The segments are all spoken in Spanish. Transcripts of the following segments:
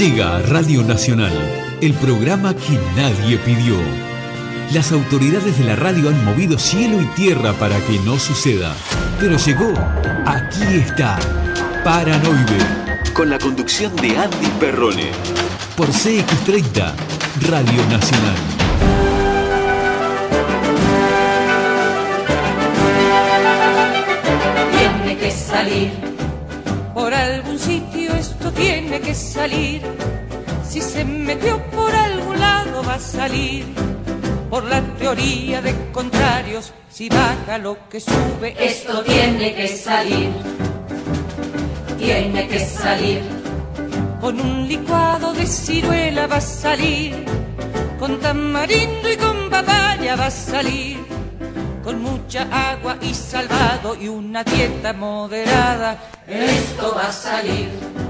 Llega a Radio Nacional, el programa que nadie pidió. Las autoridades de la radio han movido cielo y tierra para que no suceda. Pero llegó, aquí está, Paranoide. Con la conducción de Andy Perrone. Por CX30, Radio Nacional. Tiene que salir. Por esto tiene que salir. Si se metió por algún lado va a salir. Por la teoría de contrarios, si baja lo que sube, Esto tiene que salir. Tiene que salir. con un licuado de ciruela va a salir. Con tamarindo y con papaya va a salir. Con mucha agua y salvado y una dieta moderada. Esto va a salir.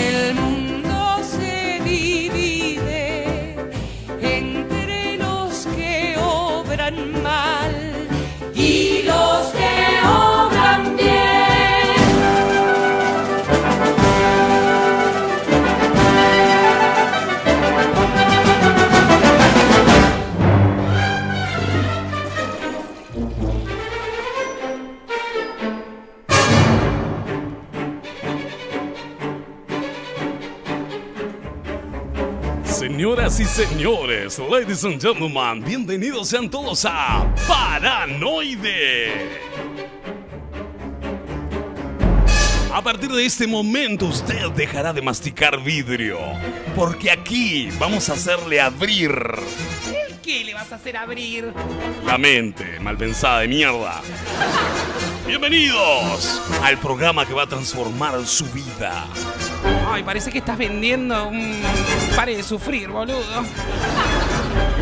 los que Señoras y señores, ladies and gentlemen, bienvenidos sean todos a Paranoide. A partir de este momento usted dejará de masticar vidrio, porque aquí vamos a hacerle abrir ¿Qué le vas a hacer abrir? la mente mal pensada de mierda. Bienvenidos al programa que va a transformar su vida. Ay, parece que estás vendiendo un pare de sufrir, boludo.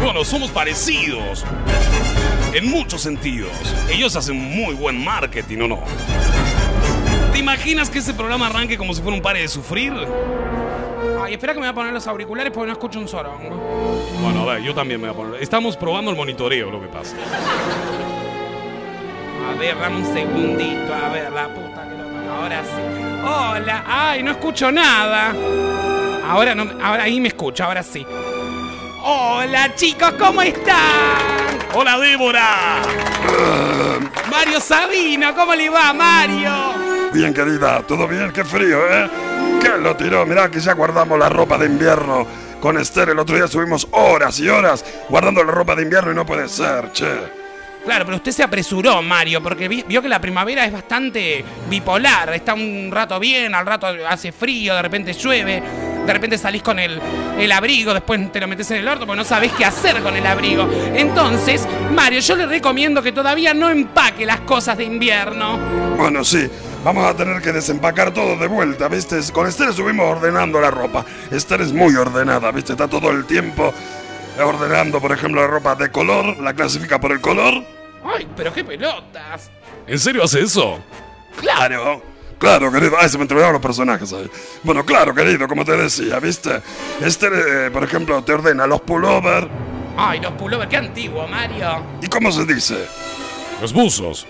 Bueno, somos parecidos. En muchos sentidos. Ellos hacen muy buen marketing, ¿o no? ¿Te imaginas que ese programa arranque como si fuera un pare de sufrir? Ay, espera que me voy a poner los auriculares porque no escucho un sorongo. Bueno, a ver, yo también me voy a poner. Estamos probando el monitoreo, lo que pasa. A ver, dame un segundito. A ver, la puta que lo Ahora sí. Hola. Ay, no escucho nada. Ahora no, ahora ahí me escucho, ahora sí. Hola, chicos, ¿cómo están? ¡Hola, Débora! Mario Sabino, ¿cómo le va, Mario? Bien, querida, ¿todo bien? Qué frío, ¿eh? ¿Qué lo tiró? Mirá que ya guardamos la ropa de invierno. Con Esther el otro día estuvimos horas y horas guardando la ropa de invierno y no puede ser, che. Claro, pero usted se apresuró, Mario, porque vi- vio que la primavera es bastante bipolar. Está un rato bien, al rato hace frío, de repente llueve, de repente salís con el, el abrigo, después te lo metes en el orto porque no sabés qué hacer con el abrigo. Entonces, Mario, yo le recomiendo que todavía no empaque las cosas de invierno. Bueno, sí, vamos a tener que desempacar todo de vuelta, ¿viste? Con Esther estuvimos ordenando la ropa. Esther es muy ordenada, ¿viste? Está todo el tiempo ordenando, por ejemplo, la ropa de color, la clasifica por el color. Ay, pero qué pelotas. ¿En serio hace eso? Claro, claro, querido. Ay, se me entregaron los personajes ahí. Bueno, claro, querido, como te decía, ¿viste? Esther, eh, por ejemplo, te ordena los pullover. Ay, los pullovers, qué antiguo, Mario. ¿Y cómo se dice? Los buzos.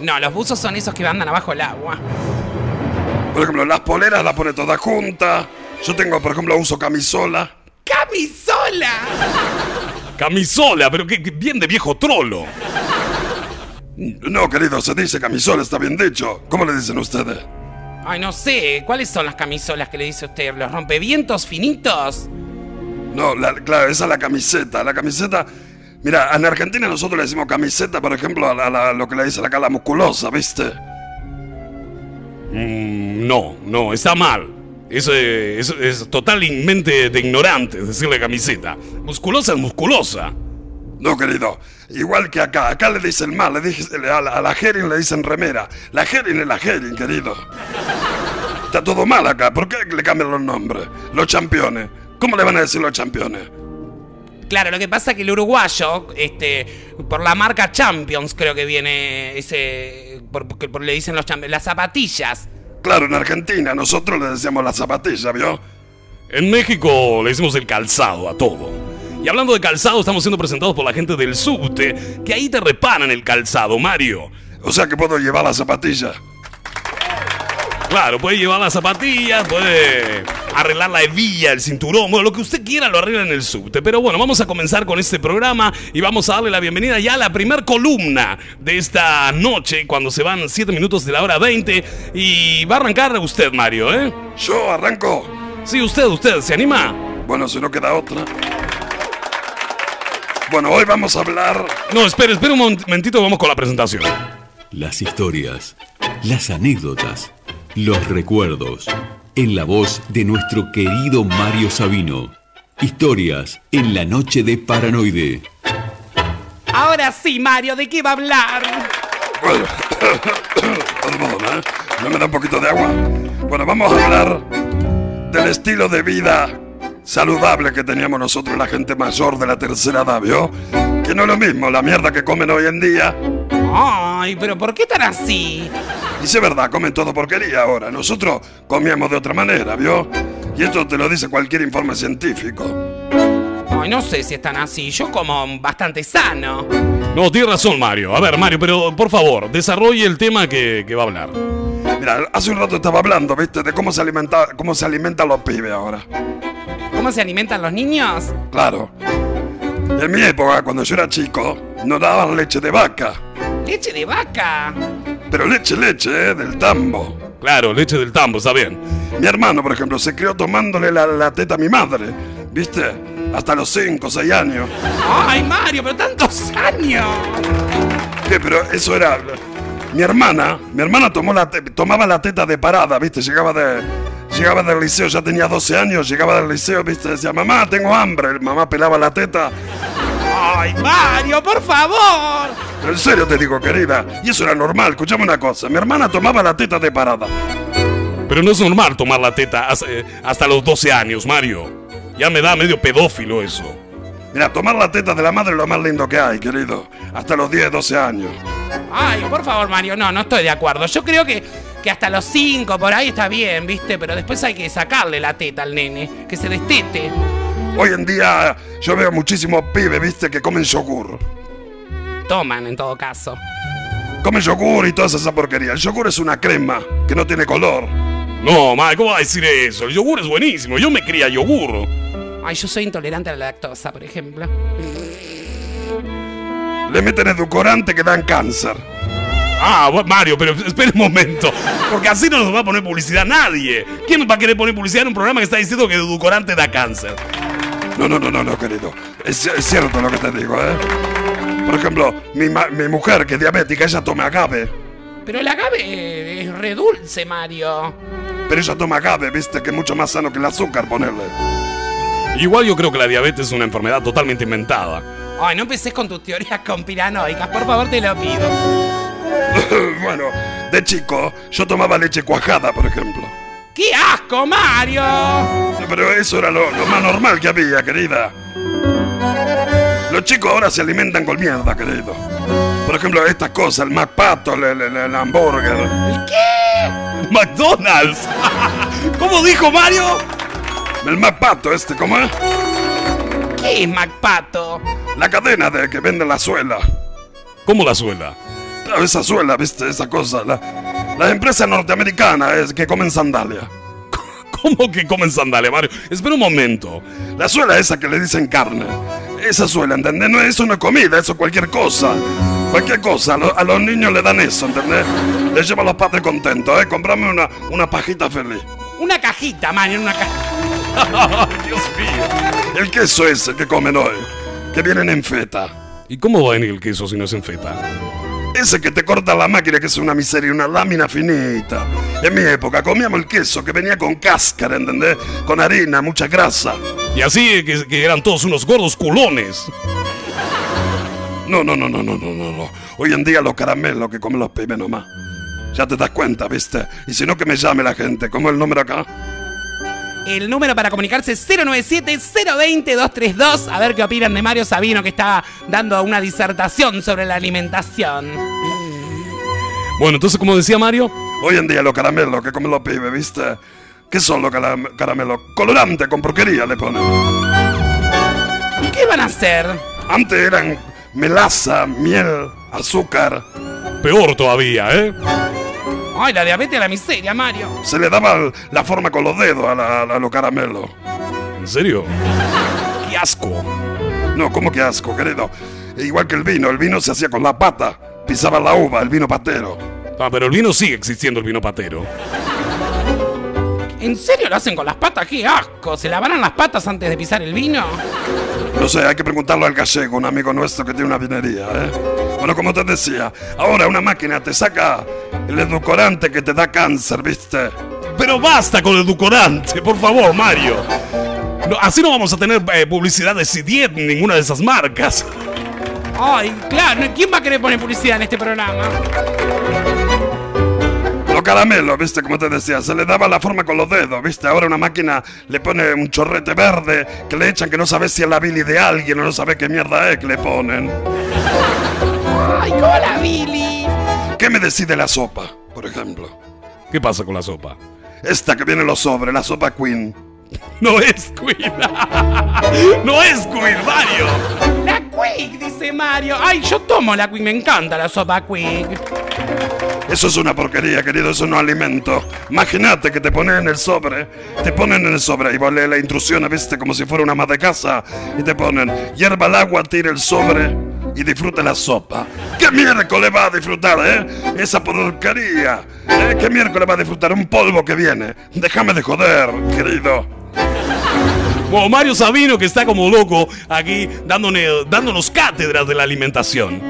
No, los buzos son esos que andan abajo del agua. Por ejemplo, las poleras las pone todas juntas. Yo tengo, por ejemplo, uso camisola. ¡Camisola! Camisola, pero que, que bien de viejo trolo. No, querido, se dice camisola, está bien dicho. ¿Cómo le dicen ustedes? Ay, no sé, ¿cuáles son las camisolas que le dice usted? ¿Los rompevientos finitos? No, la- claro, esa es la camiseta. La camiseta. Mira, en Argentina nosotros le decimos camiseta, por ejemplo, a, la- a la- lo que le dicen acá la musculosa, ¿viste? Mm, no, no, está mal. Eso es, es- es totalmente de ignorante decirle camiseta. Musculosa es musculosa. No, querido. Igual que acá. Acá le dicen mal. Le dije, a la, a la Herin le dicen remera. La Herin es la Herin, querido. Está todo mal acá. ¿Por qué le cambian los nombres? Los campeones. ¿Cómo le van a decir los campeones? Claro, lo que pasa es que el uruguayo, este, por la marca Champions, creo que viene ese. Por, por- por- le dicen los champions, las zapatillas. Claro, en Argentina nosotros le decíamos la zapatilla, ¿vio? En México le decimos el calzado a todo. Y hablando de calzado, estamos siendo presentados por la gente del subte, que ahí te reparan el calzado, Mario. O sea que puedo llevar la zapatilla. Claro, puede llevar las zapatillas, puede arreglar la hebilla, el cinturón, bueno, lo que usted quiera lo arregla en el subte. Pero bueno, vamos a comenzar con este programa y vamos a darle la bienvenida ya a la primer columna de esta noche, cuando se van 7 minutos de la hora 20. Y va a arrancar usted, Mario, ¿eh? Yo arranco. Sí, usted, usted, ¿se anima? Bueno, si no queda otra. Bueno, hoy vamos a hablar... No, espere, espere un momentito, vamos con la presentación. Las historias, las anécdotas, los recuerdos, en la voz de nuestro querido Mario Sabino. Historias en la noche de Paranoide. Ahora sí, Mario, ¿de qué va a hablar? Bueno, perdón, ¿eh? ¿No me da un poquito de agua? Bueno, vamos a hablar del estilo de vida saludable que teníamos nosotros, la gente mayor de la tercera edad, ¿vio? Que no es lo mismo la mierda que comen hoy en día. Ay, pero ¿por qué tan así? Es verdad, comen todo porquería ahora. Nosotros comíamos de otra manera, ¿vio? Y esto te lo dice cualquier informe científico. Ay, no sé si están así. Yo como bastante sano. No, tiene razón, Mario. A ver, Mario, pero por favor, desarrolle el tema que, que va a hablar. Mira, hace un rato estaba hablando, ¿viste? De cómo se alimenta, cómo se alimentan los pibes ahora. ¿Cómo se alimentan los niños? Claro. En mi época, cuando yo era chico, nos daban leche de vaca. Leche de vaca. Pero leche, leche, ¿eh? Del tambo. Claro, leche del tambo, está bien. Mi hermano, por ejemplo, se crió tomándole la, la teta a mi madre. ¿Viste? Hasta los 5 o 6 años. Ay, Mario, pero tantos años. ¿Qué? Pero eso era... Mi hermana, mi hermana tomó la te- tomaba la teta de parada, ¿viste? Llegaba de... Llegaba del liceo, ya tenía 12 años, llegaba del liceo, ¿viste? Decía, mamá, tengo hambre. Mamá pelaba la teta. Ay, Mario, por favor. En serio te digo, querida. Y eso era normal. Escuchame una cosa. Mi hermana tomaba la teta de parada. Pero no es normal tomar la teta hasta, eh, hasta los 12 años, Mario. Ya me da medio pedófilo eso. Mira, tomar la teta de la madre es lo más lindo que hay, querido. Hasta los 10, 12 años. Ay, por favor, Mario, no, no estoy de acuerdo. Yo creo que, que hasta los cinco por ahí está bien, ¿viste? Pero después hay que sacarle la teta al nene, que se destete. Hoy en día yo veo muchísimos pibes, viste, que comen yogur. Toman, en todo caso. Comen yogur y toda esa porquería. El yogur es una crema que no tiene color. No, Mario, ¿cómo va a decir eso? El yogur es buenísimo. Yo me cría yogur. Ay, yo soy intolerante a la lactosa, por ejemplo. Le meten edulcorante que dan cáncer. Ah, Mario, pero espere un momento. Porque así no nos va a poner publicidad nadie. ¿Quién va a querer poner publicidad en un programa que está diciendo que el edulcorante da cáncer? No, no, no, no, no, querido. Es, es cierto lo que te digo, ¿eh? Por ejemplo, mi, ma- mi mujer, que es diabética, ella toma agave. Pero el agave es re dulce, Mario. Pero ella toma agave, viste, que es mucho más sano que el azúcar ponerle. Igual yo creo que la diabetes es una enfermedad totalmente inventada. Ay, no empecés con tus teorías conspiranoicas, por favor, te lo pido. bueno, de chico, yo tomaba leche cuajada, por ejemplo. ¡Qué asco, Mario! Pero eso era lo, lo más normal que había, querida. Los chicos ahora se alimentan con mierda, querido. Por ejemplo, estas cosas, el McPato, el, el, el hamburger. ¿El qué? ¡McDonald's! ¿Cómo dijo Mario? El McPato este, ¿cómo es? ¿Qué es MacPato? La cadena de que vende la suela. ¿Cómo la suela? Claro, esa suela, viste, esa cosa. La, las empresas norteamericanas es que comen sandalia. ¿Cómo que comen sandalias, Mario? Espera un momento. La suela esa que le dicen carne. Esa suela, ¿entendés? No, eso no es comida, eso es cualquier cosa. Cualquier cosa. A, lo- a los niños le dan eso, ¿entendés? Les lleva a los padres contentos, ¿eh? Comprame una, una pajita feliz. Una cajita, Mario, una cajita. Dios mío. El queso ese que comen hoy, que vienen en feta. ¿Y cómo va a venir el queso si no es en feta? Ese que te corta la máquina, que es una miseria, una lámina finita. En mi época comíamos el queso que venía con cáscara, ¿entendés? Con harina, mucha grasa. Y así que, que eran todos unos gordos culones. No, no, no, no, no, no, no, no. Hoy en día los caramelos que comen los pibes nomás. Ya te das cuenta, ¿viste? Y si no, que me llame la gente. ¿Cómo es el número acá? El número para comunicarse es 097-020-232. A ver qué opinan de Mario Sabino, que está dando una disertación sobre la alimentación. Bueno, entonces, como decía Mario, Hoy en día los caramelos que comen los pibes, ¿viste? ¿Qué son los caram- caramelos? Colorante con porquería le ponen. ¿Y qué van a hacer? Antes eran melaza, miel, azúcar. peor todavía, ¿eh? Ay, la diabetes a la miseria, Mario. Se le daba la forma con los dedos a, la- a los caramelos. ¿En serio? ¡Qué asco! No, ¿cómo que asco, querido? Igual que el vino, el vino se hacía con la pata. Pisaba la uva, el vino patero. Ah, pero el vino sigue existiendo, el vino patero. ¿En serio lo hacen con las patas? ¡Qué asco! ¿Se lavarán las patas antes de pisar el vino? No sé, hay que preguntarlo al gallego, un amigo nuestro que tiene una vinería, ¿eh? Bueno, como te decía, ahora una máquina te saca el edulcorante que te da cáncer, ¿viste? Pero basta con el edulcorante, por favor, Mario. No, así no vamos a tener eh, publicidad de Cidiet ni ninguna de esas marcas. Ay, claro, ¿quién va a querer poner publicidad en este programa? Los caramelos, ¿viste? Como te decía, se le daba la forma con los dedos, ¿viste? Ahora una máquina le pone un chorrete verde que le echan que no sabes si es la bili de alguien o no sabes qué mierda es que le ponen. Ay, ¿cómo la Billy? ¿Qué me decide la sopa, por ejemplo? ¿Qué pasa con la sopa? Esta que viene en los sobres, la sopa Queen. No es Queen. no es Queen, Mario. La Quick, dice Mario. Ay, yo tomo la Quick, me encanta la sopa Quick. Eso es una porquería, querido, eso no alimento. Imagínate que te ponen en el sobre, te ponen en el sobre y lees la instrucción, viste, como si fuera una ama de casa, y te ponen, hierva el agua, tira el sobre y disfruta la sopa. ¿Qué miércoles va a disfrutar, eh? Esa porquería. ¿Eh? ¿Qué miércoles va a disfrutar? Un polvo que viene. Déjame de joder, querido. Bueno, Mario Sabino que está como loco aquí dándole- dándonos cátedras de la alimentación.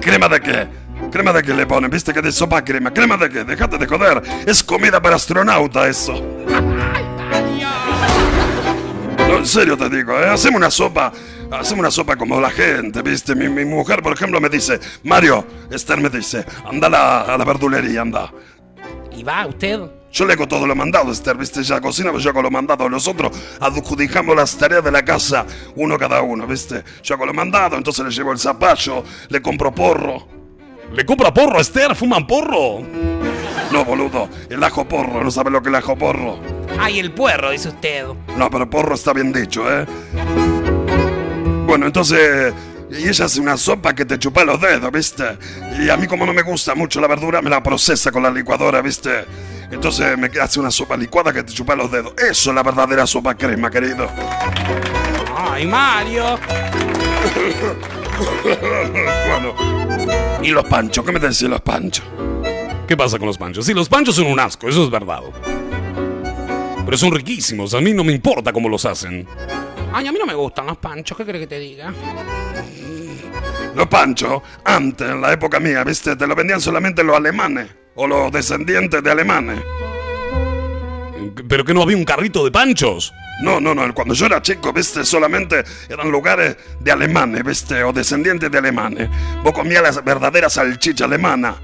¿Crema de qué? ¿Crema de qué le ponen? ¿Viste que de sopa crema? ¿Crema de qué? Déjate de joder. Es comida para astronauta eso. No, en serio te digo, ¿eh? Hacemos una sopa. Hacemos una sopa como la gente, ¿viste? Mi, mi mujer, por ejemplo, me dice, Mario, Esther me dice, anda a la, a la verdulería, anda. ¿Y va usted? Yo le hago todo lo mandado, Esther, ¿viste? Ella cocina, pero yo hago lo mandado. Nosotros adjudicamos las tareas de la casa, uno cada uno, ¿viste? Yo hago lo mandado, entonces le llevo el zapallo, le compro porro. ¿Le compra porro Esther? ¿Fuman porro? No, boludo, el ajo porro, no sabe lo que es el ajo porro. Ay, el puerro, dice usted. No, pero porro está bien dicho, ¿eh? Bueno, entonces... Y ella hace una sopa que te chupa los dedos, ¿viste? Y a mí como no me gusta mucho la verdura, me la procesa con la licuadora, ¿viste? Entonces me hace una sopa licuada que te chupa los dedos. Eso es la verdadera sopa crema, querido. Ay, Mario. bueno. ¿Y los panchos? ¿Qué me decís los panchos? ¿Qué pasa con los panchos? Sí, los panchos son un asco, eso es verdad. Pero son riquísimos, a mí no me importa cómo los hacen. Ay, a mí no me gustan los panchos, ¿qué crees que te diga? Los panchos, antes, en la época mía, ¿viste? Te lo vendían solamente los alemanes. O los descendientes de alemanes. ¿Pero que no había un carrito de panchos? No, no, no. Cuando yo era chico, viste, solamente eran lugares de alemanes, viste, o descendientes de alemanes. Vos comías la verdadera salchicha alemana,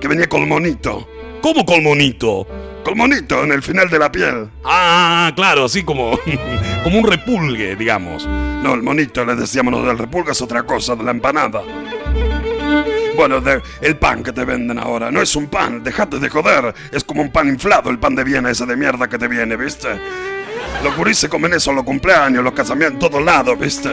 que venía con monito. ¿Cómo con monito? Con monito en el final de la piel. Ah, claro, así como, como un repulgue, digamos. No, el monito, le decíamos lo del repulga es otra cosa, de la empanada. Bueno, de- el pan que te venden ahora, no es un pan, dejate de joder. Es como un pan inflado, el pan de Viena ese de mierda que te viene, ¿viste? Los gurises comen eso en los cumpleaños, los casamientos, en todos lados, ¿viste?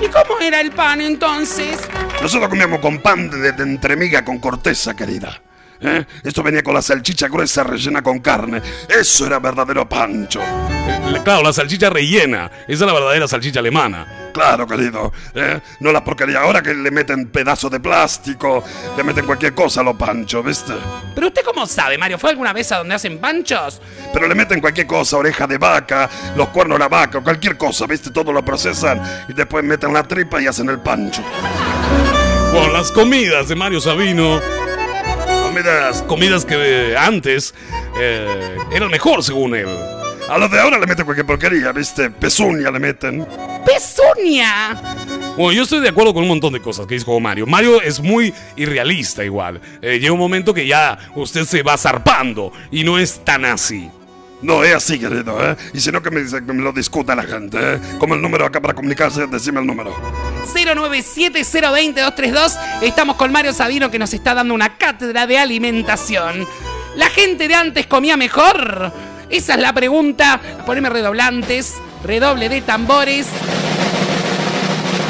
¿Y cómo era el pan entonces? Nosotros comíamos con pan de, de entremiga con corteza, querida. ¿Eh? Esto venía con la salchicha gruesa rellena con carne. Eso era verdadero pancho. Le- Claro, la salchicha rellena. Esa es la verdadera salchicha alemana. Claro, querido. ¿eh? No la porquería. Ahora que le meten pedazos de plástico, le meten cualquier cosa a los panchos, ¿viste? ¿Pero usted cómo sabe, Mario? ¿Fue alguna vez a donde hacen panchos? Pero le meten cualquier cosa, oreja de vaca, los cuernos de la vaca, cualquier cosa, ¿viste? Todo lo procesan y después meten la tripa y hacen el pancho. Bueno, las comidas de Mario Sabino. Comidas. Comidas que eh, antes eh, eran mejor, según él. A los de ahora le meten cualquier porquería, ¿viste? Pezuña le meten. ¡Pezuña! Bueno, yo estoy de acuerdo con un montón de cosas que dijo Mario. Mario es muy irrealista igual. Eh, llega un momento que ya usted se va zarpando y no es tan así. No es así, querido, ¿eh? Y si no, que me, dice- que me lo discuta la gente, ¿eh? Como el número acá para comunicarse, decime el número. 097-020-232. Estamos con Mario Sabino que nos está dando una cátedra de alimentación. ¿La gente de antes comía mejor? Esa es la pregunta. Poneme redoblantes, redoble de tambores.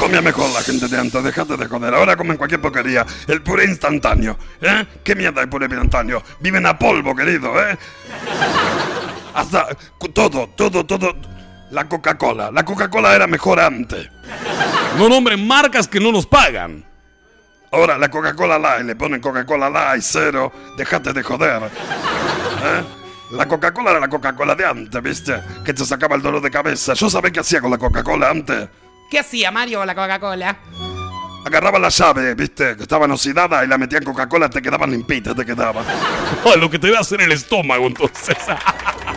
Comía mejor la gente de antes, déjate de joder. Ahora comen cualquier porquería. El puré instantáneo, ¿eh? ¿Qué mierda el puré instantáneo? Viven a polvo, querido, ¿eh? Hasta todo, todo, todo. La Coca-Cola. La Coca-Cola era mejor antes. No nombren marcas que no nos pagan. Ahora la Coca-Cola Light, le ponen Coca-Cola Light, cero. Déjate de joder. ¿Eh? La Coca-Cola era la Coca-Cola de antes, ¿viste? Que te sacaba el dolor de cabeza. Yo sabía qué hacía con la Coca-Cola antes. ¿Qué hacía Mario con la Coca-Cola? Agarraba la llave, ¿viste? Que estaban oxidadas y la metían en Coca-Cola, te quedaban limpitas, te quedaban. Oh, lo que te va a hacer el estómago entonces.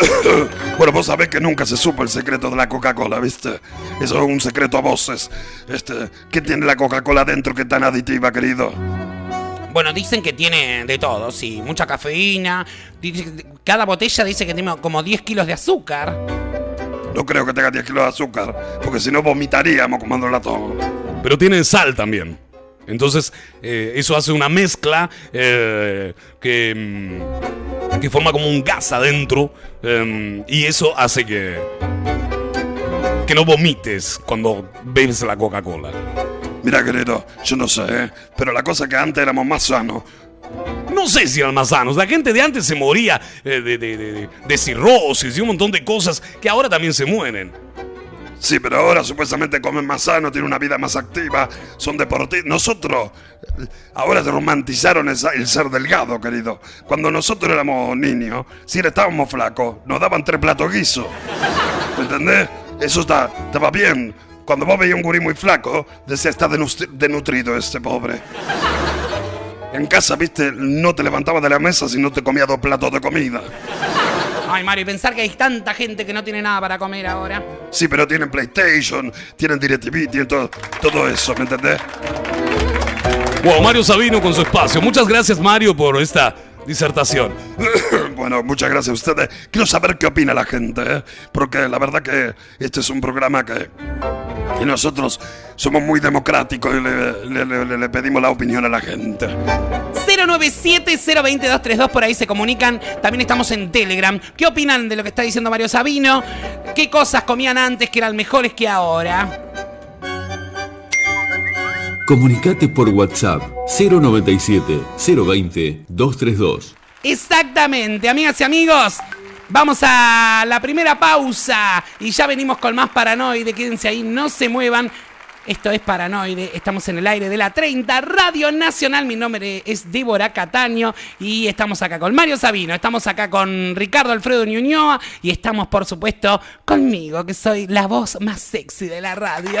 Bueno, vos sabés que nunca se supo el secreto de la Coca-Cola, ¿viste? Eso es un secreto a voces. Este, ¿qué tiene la Coca-Cola dentro que es tan aditiva, querido? Bueno, dicen que tiene de todo, sí. Mucha cafeína. Cada botella dice que tiene como 10 kilos de azúcar. No creo que tenga 10 kilos de azúcar, porque si no vomitaríamos comándola todo. Pero tienen sal también. Entonces, eh, eso hace una mezcla eh, que, mm, que forma como un gas adentro. em, y eso hace que, que no vomites cuando bebes la Coca-Cola. Mira, querido, yo no sé, ¿eh? pero la cosa es que antes éramos más sanos. No sé si eran más sanos. La gente de antes se moría eh, de, de, de- de cirrosis y un montón de cosas que ahora también se mueren. Sí, pero ahora supuestamente comen más sano, tienen una vida más activa, son deportistas. Nosotros, ahora se romantizaron el, el ser delgado, querido. Cuando nosotros éramos niños, si estábamos flacos, nos daban tres platos guiso. ¿Me entendés? Eso está, estaba bien. Cuando vos veías un gurí muy flaco, decía, está denutrido este pobre. En casa, viste, no te levantabas de la mesa si no te comía dos platos de comida. Ay, Mario, y pensar que hay tanta gente que no tiene nada para comer ahora. Sí, pero tienen PlayStation, tienen DirecTV, tienen todo, todo eso, ¿me entendés? Wow, Mario Sabino con su espacio. Muchas gracias, Mario, por esta disertación. bueno, muchas gracias a ustedes. Quiero saber qué opina la gente, ¿eh? porque la verdad que este es un programa que, que nosotros somos muy democráticos y le, le- le- le pedimos la opinión a la gente. 097-020-232, por ahí se comunican. También estamos en Telegram. ¿Qué opinan de lo que está diciendo Mario Sabino? ¿Qué cosas comían antes que eran mejores que ahora? Comunicate por WhatsApp 097 020 232. Exactamente, amigas y amigos. Vamos a la primera pausa y ya venimos con más Paranoide. Quédense ahí, no se muevan. Esto es Paranoide, estamos en el aire de la 30 Radio Nacional. Mi nombre es Débora Cataño y estamos acá con Mario Sabino, estamos acá con Ricardo Alfredo Ñuñoa y estamos, por supuesto, conmigo, que soy la voz más sexy de la radio.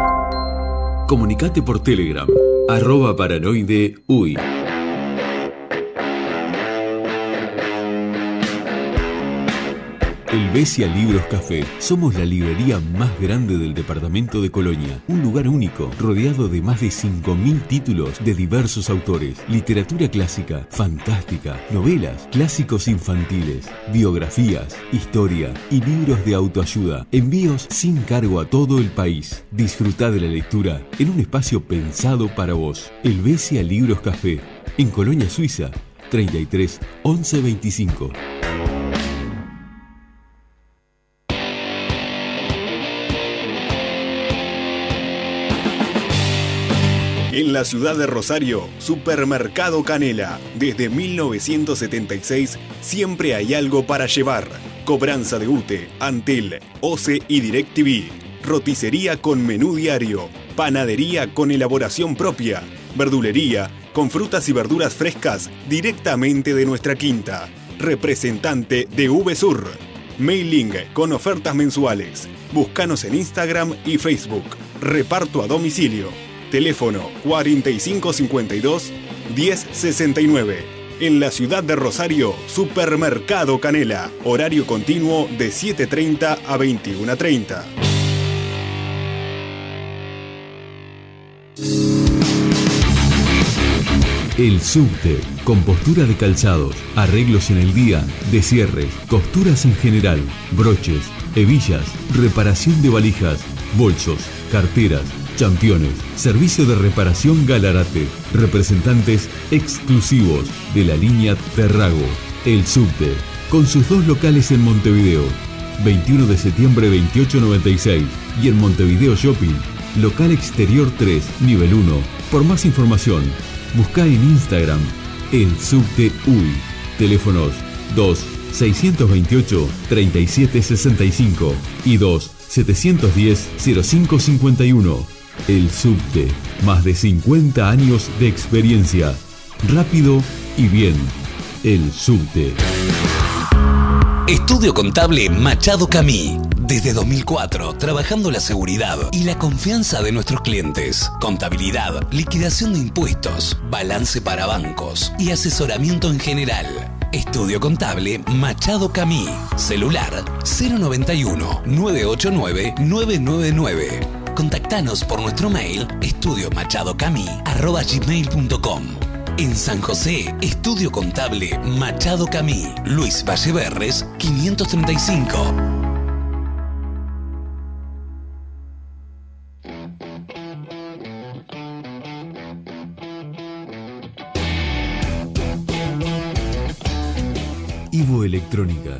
Comunicate por Telegram, arroba paranoide uy. El Besia Libros Café. Somos la librería más grande del departamento de Colonia. Un lugar único, rodeado de más de 5.000 títulos de diversos autores. Literatura clásica, fantástica, novelas, clásicos infantiles, biografías, historia y libros de autoayuda. Envíos sin cargo a todo el país. Disfruta de la lectura en un espacio pensado para vos. El Besia Libros Café. En Colonia Suiza, 33 11 25. En la ciudad de Rosario, Supermercado Canela. Desde 1976 siempre hay algo para llevar. Cobranza de UTE, Antel, OCE y DirecTV. Roticería con menú diario. Panadería con elaboración propia. Verdulería con frutas y verduras frescas directamente de nuestra quinta. Representante de VSUR. Mailing con ofertas mensuales. Búscanos en Instagram y Facebook. Reparto a domicilio. Teléfono 4552 1069 en la ciudad de Rosario, Supermercado Canela. Horario continuo de 7.30 a 21.30. El subte, compostura de calzados, arreglos en el día, desierres, costuras en general, broches, hebillas, reparación de valijas, bolsos, carteras, Championes, servicio de reparación Galarate, representantes exclusivos de la línea Terrago, El Subte, con sus dos locales en Montevideo, 21 de septiembre 2896 y en Montevideo Shopping, local exterior 3, nivel 1. Por más información, busca en Instagram El Subte UI, teléfonos 2 628 3765 y 2 710 0551. El subte, más de 50 años de experiencia. Rápido y bien. El subte. Estudio Contable Machado Camí. Desde 2004, trabajando la seguridad y la confianza de nuestros clientes. Contabilidad, liquidación de impuestos, balance para bancos y asesoramiento en general. Estudio Contable Machado Camí. Celular 091 989 999. Contactanos por nuestro mail estudiomachadocami.com. En San José, Estudio Contable Machado Camí, Luis Valleverres, 535. Ivo Electrónica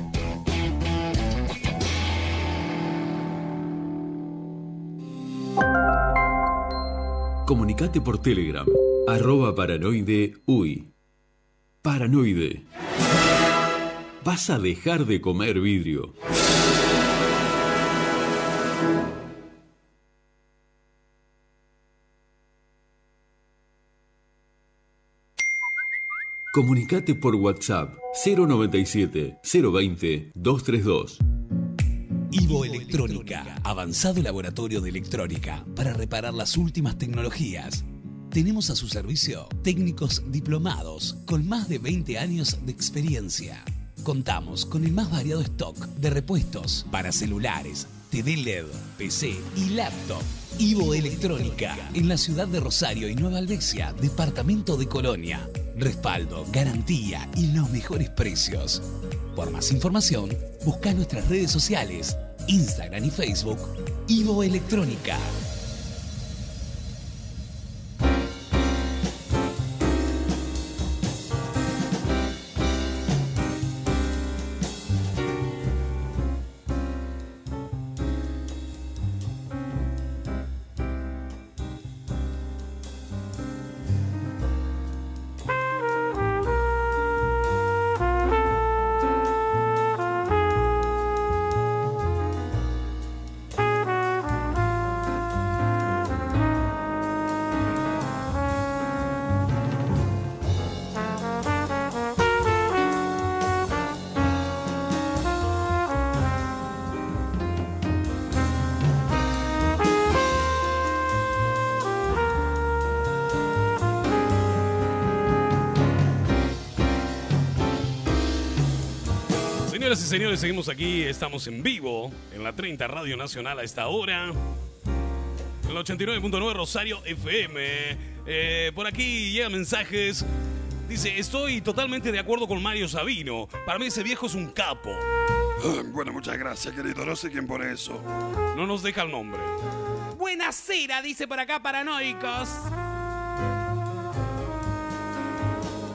Comunicate por Telegram, arroba paranoide uy. Paranoide. Vas a dejar de comer vidrio. Comunicate por WhatsApp 097 020 232. Ivo Electrónica, avanzado laboratorio de electrónica para reparar las últimas tecnologías. Tenemos a su servicio técnicos diplomados con más de 20 años de experiencia. Contamos con el más variado stock de repuestos para celulares, TV LED, PC y laptop. Ivo Electrónica, en la ciudad de Rosario y Nueva Albesia, departamento de Colonia. Respaldo, garantía y los mejores precios. Por más información, busca nuestras redes sociales, Instagram y Facebook, Ivo Electrónica. Seguimos aquí, estamos en vivo en la 30 Radio Nacional a esta hora. En el 89.9 Rosario FM. Eh, por aquí llegan mensajes. Dice, estoy totalmente de acuerdo con Mario Sabino. Para mí ese viejo es un capo. Bueno, muchas gracias, querido. No sé quién pone eso. No nos deja el nombre. Buena cera, dice por acá, paranoicos.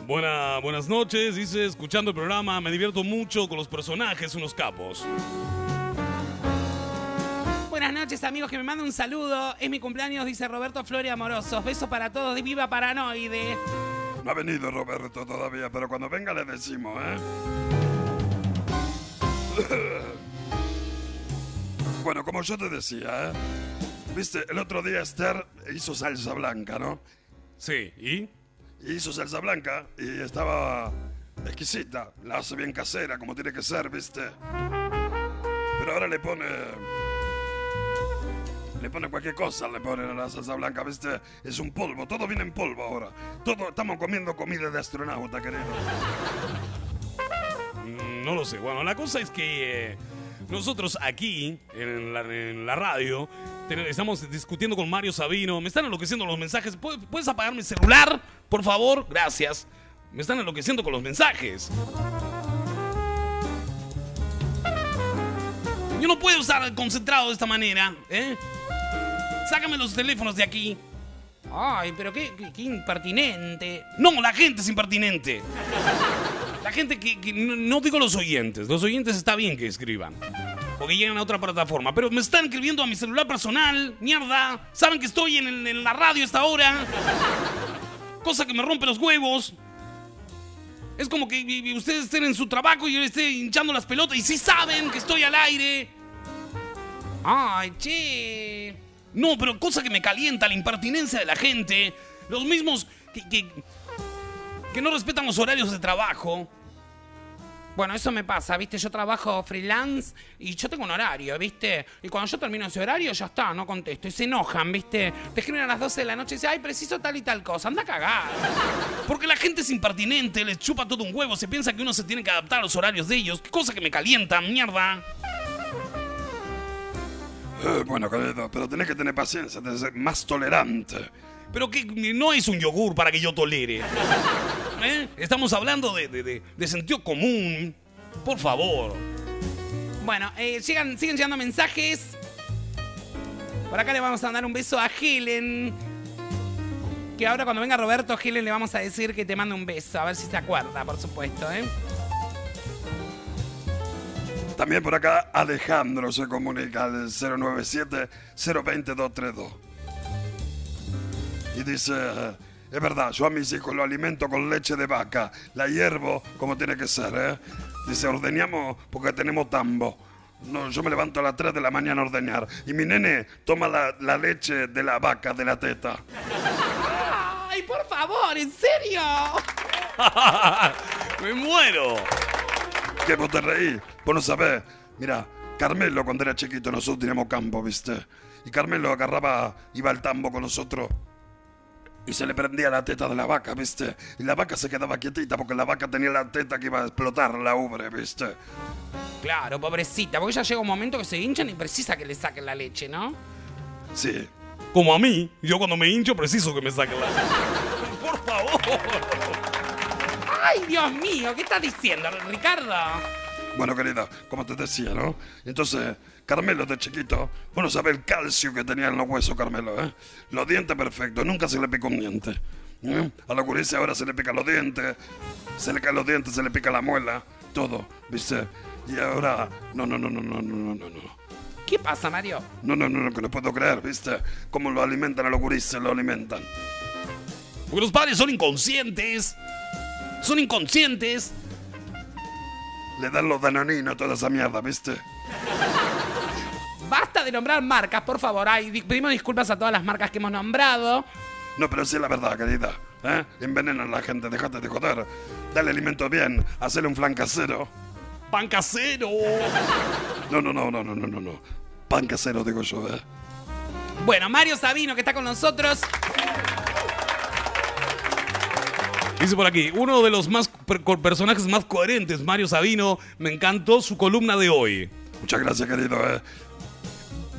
Buena, buenas noches, dice, escuchando el programa, me divierto mucho con los personajes, unos capos. Buenas noches, amigos, que me mandan un saludo. Es mi cumpleaños, dice Roberto Flores Amorosos. Besos para todos, viva paranoide. No ha venido Roberto todavía, pero cuando venga le decimos, ¿eh? Bueno, como yo te decía, ¿eh? Viste, el otro día Esther hizo salsa blanca, ¿no? Sí, ¿y? Hizo salsa blanca y estaba exquisita. La hace bien casera, como tiene que ser, ¿viste? Pero ahora le pone... Le pone cualquier cosa, le pone la salsa blanca, ¿viste? Es un polvo, todo viene en polvo ahora. Todo, estamos comiendo comida de astronauta, querido. Mm, No lo sé. Bueno, la cosa es que eh, nosotros aquí, en la, radio, estamos discutiendo con Mario Sabino. Me están enloqueciendo los mensajes. ¿Puedes, apagar mi celular, por favor? Gracias. Me están enloqueciendo con los mensajes. Yo no puedo estar concentrado de esta manera, ¿eh? Sácame los teléfonos de aquí. Ay, pero qué- qué impertinente. No, la gente es impertinente. La gente que, no, digo los oyentes. Los oyentes está bien que escriban. Porque llegan a otra plataforma. Pero me están escribiendo a mi celular personal. Mierda. Saben que estoy en, la radio a esta hora. Cosa que me rompe los huevos. Es como que ustedes estén en su trabajo y yo les esté hinchando las pelotas y sí saben que estoy al aire. Ay, che. No, pero cosa que me calienta la impertinencia de la gente. Los mismos que, que no respetan los horarios de trabajo. Bueno, eso me pasa, ¿viste? Yo trabajo freelance y yo tengo un horario, ¿viste? Y cuando yo termino ese horario, ya está, no contesto. Y se enojan, ¿viste? Te escriben a las 12 de la noche y dicen, ay, preciso tal y tal cosa. Anda a cagar. Porque la gente es impertinente, les chupa todo un huevo, se piensa que uno se tiene que adaptar a los horarios de ellos. Qué cosa que me calienta, mierda. Eh, bueno, querido, pero tenés que tener paciencia, tenés que ser más tolerante. Pero que no es un yogur para que yo tolere. ¿Eh? Estamos hablando de, de- de- de sentido común. Por favor. Bueno, eh, llegan, siguen llegando mensajes. Por acá le vamos a mandar un beso a Helen. Que ahora cuando venga Roberto, Helen le vamos a decir que te mande un beso. A ver si se acuerda, por supuesto, ¿eh? También por acá Alejandro se comunica al 097-020-232. Y dice, eh, es verdad, yo a mis hijos lo alimento con leche de vaca, la hiervo como tiene que ser, ¿eh? Dice, ordeñamos porque tenemos tambo. No, yo me levanto a las 3 de la mañana a ordeñar. Y mi nene toma la, la leche de la vaca, de la teta. ¡Ay, por favor! ¿En serio? me muero. ¿Qué vos te reí? Vos no sabés. Mira, Carmelo cuando era chiquito nosotros teníamos campo, ¿viste? Y Carmelo agarraba, iba al tambo con nosotros y se le prendía la teta de la vaca, ¿viste? Y la vaca se quedaba quietita porque la vaca tenía la teta que iba a explotar la ubre, ¿viste? Claro, pobrecita, porque ya llega un momento que se hinchan y precisa que le saquen la leche, ¿no? Sí. Como a mí, yo cuando me hincho preciso que me saquen la... Por favor. ¡Ay, Dios mío! ¿Qué estás diciendo, Ricardo? Bueno, querida, como te decía, ¿no? Entonces, Carmelo de chiquito, bueno, sabe el calcio que tenía en los huesos, Carmelo, ¿eh? Los dientes perfectos, nunca se le pica un diente. ¿eh? A la curicia ahora se le pican los dientes, se le caen los dientes, se le pica la muela, todo, ¿viste? Y ahora, no, no, no, no, no, no, no, no, no. ¿Qué pasa, Mario? No, no, no, no, que no puedo creer, ¿viste? Cómo lo alimentan a los gurises, lo alimentan. Porque los padres son inconscientes. Son inconscientes. Le dan los danoninos, toda esa mierda, ¿viste? Basta de nombrar marcas, por favor. Ay, di- pedimos disculpas a todas las marcas que hemos nombrado. No, pero sí es la verdad, querida. ¿eh? Envenenan a la gente, déjate de joder. Dale alimento bien, hacerle un flan casero. Pan casero. No, no, no, no, no, no, no, no. Pan casero, digo yo, ¿eh? Bueno, Mario Sabino, que está con nosotros. Dice por aquí, uno de los más per- co- personajes más coherentes, Mario Sabino, me encantó su columna de hoy. Muchas gracias, querido, ¿eh?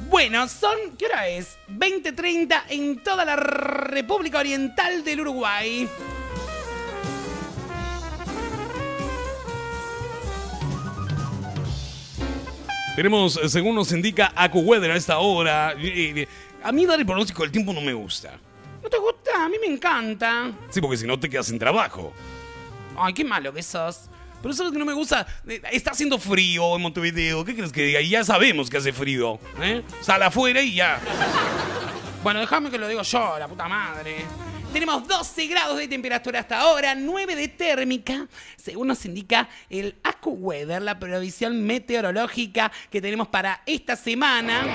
Bueno, son, ¿qué hora es? 20.30 en toda la República Oriental del Uruguay. Tenemos, eh, según nos indica AcuWeather a esta hora, a mí dar el pronóstico del tiempo no me gusta. ¿No te gusta? A mí me encanta. Sí, porque si no te quedas sin trabajo. Ay, qué malo que sos. Pero sabes que no me gusta. Eh, Está haciendo frío en Montevideo. ¿Qué crees que diga? Y ya sabemos que hace frío. ¿eh? Sal afuera y ya. Bueno, déjame que lo digo yo, la puta madre. Tenemos 12 grados de temperatura hasta ahora, 9 de térmica, según nos indica el AccuWeather, la previsión meteorológica que tenemos para esta semana.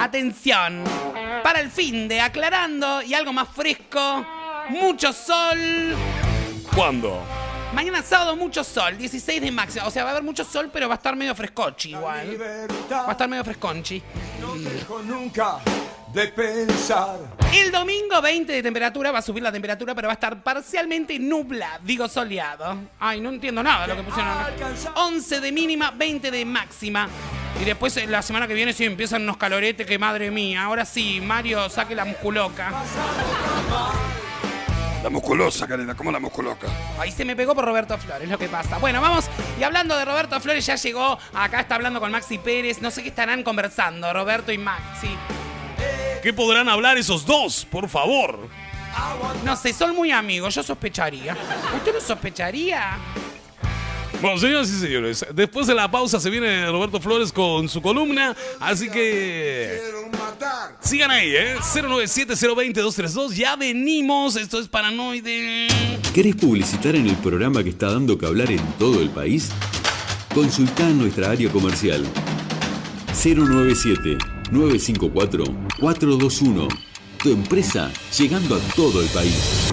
Atención, para el fin de aclarando y algo más fresco, mucho sol. ¿Cuándo? Mañana sábado mucho sol, 16 de máxima. O sea, va a haber mucho sol, pero va a estar medio frescochi igual. Va a estar medio fresconchi. No dejo nunca de pensar. El domingo 20 de temperatura, va a subir la temperatura, pero va a estar parcialmente nubla, digo soleado. Ay, no entiendo nada de lo que pusieron acá. 11 de mínima, 20 de máxima. Y después eh, la semana que viene sí empiezan unos caloretes que madre mía. Ahora sí, Mario, saque la musculoca. La musculosa, Karina, ¿cómo la musculoca? Ahí se me pegó por Roberto Flores, lo que pasa. Bueno, vamos. Y hablando de Roberto Flores, ya llegó. Acá está hablando con Maxi Pérez. No sé qué estarán conversando, Roberto y Maxi. ¿Qué podrán hablar esos dos, por favor? No sé, son muy amigos. Yo sospecharía. ¿Usted no sospecharía? Bueno, señoras y señores, después de la pausa se viene Roberto Flores con su columna, así que sigan ahí, ¿eh? 097-020-232, ya venimos, esto es Paranoide. ¿Querés publicitar en el programa que está dando que hablar en todo el país? Consultá en nuestra área comercial 097-954-421. Tu empresa llegando a todo el país.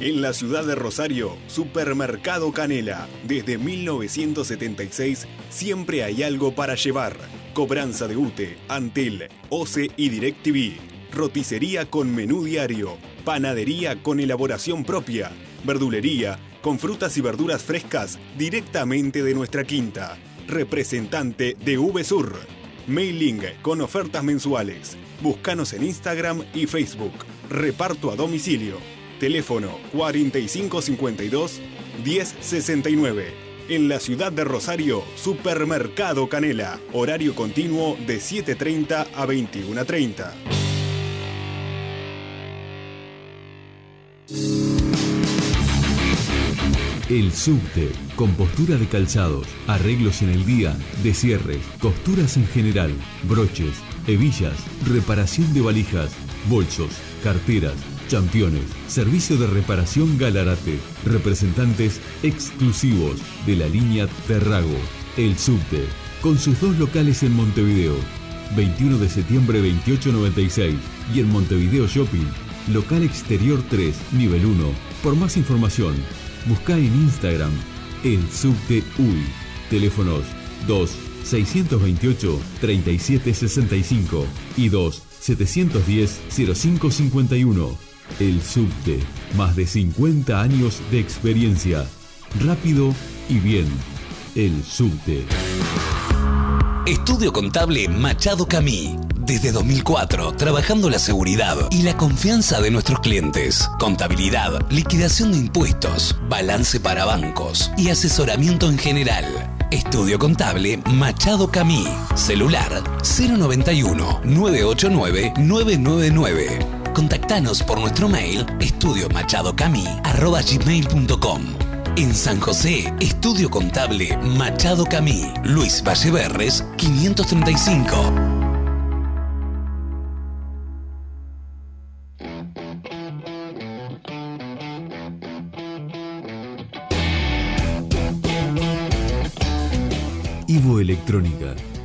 En la ciudad de Rosario, Supermercado Canela. Desde 1976 siempre hay algo para llevar. Cobranza de UTE, Antel, OCE y DirecTV. Roticería con menú diario. Panadería con elaboración propia. Verdulería con frutas y verduras frescas directamente de nuestra quinta. Representante de VSUR. Mailing con ofertas mensuales. Búscanos en Instagram y Facebook. Reparto a domicilio. Teléfono 4552-1069. En la ciudad de Rosario, Supermercado Canela. Horario continuo de 7.30 a 21.30. El subte, compostura de calzados, arreglos en el día, descierres, costuras en general, broches, hebillas, reparación de valijas, bolsos, carteras, championes, servicio de reparación Galarate, representantes exclusivos de la línea Terrago. El subte, con sus dos locales en Montevideo, 21 de septiembre 2896 y en Montevideo Shopping, local exterior 3, nivel 1. Por más información, busca en Instagram el subte UI. Teléfonos 2 628 3765 y 2 710 0551. El subte, más de 50 años de experiencia. Rápido y bien. El subte. Estudio Contable Machado Camí. Desde 2004, trabajando la seguridad y la confianza de nuestros clientes. Contabilidad, liquidación de impuestos, balance para bancos y asesoramiento en general. Estudio Contable Machado Camí. Celular 091-989-999. Contactanos por nuestro mail estudiomachadocami.com. En San José, Estudio Contable Machado Camí, Luis Valleverres, 535. Ivo Electrónica,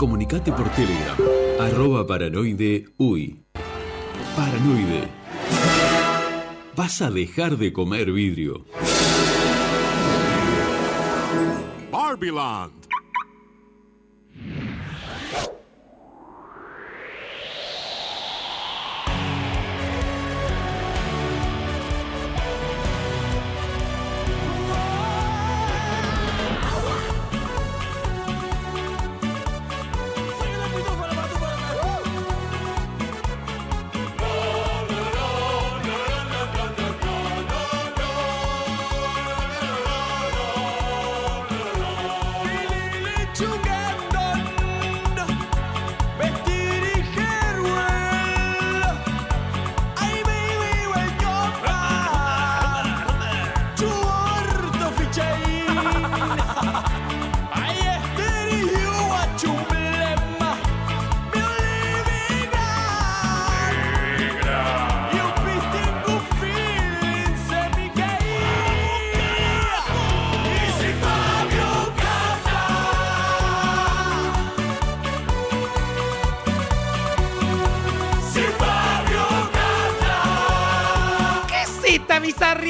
Comunicate por Telegram, arroba paranoide uy. Paranoide. Vas a dejar de comer vidrio. Barbiland.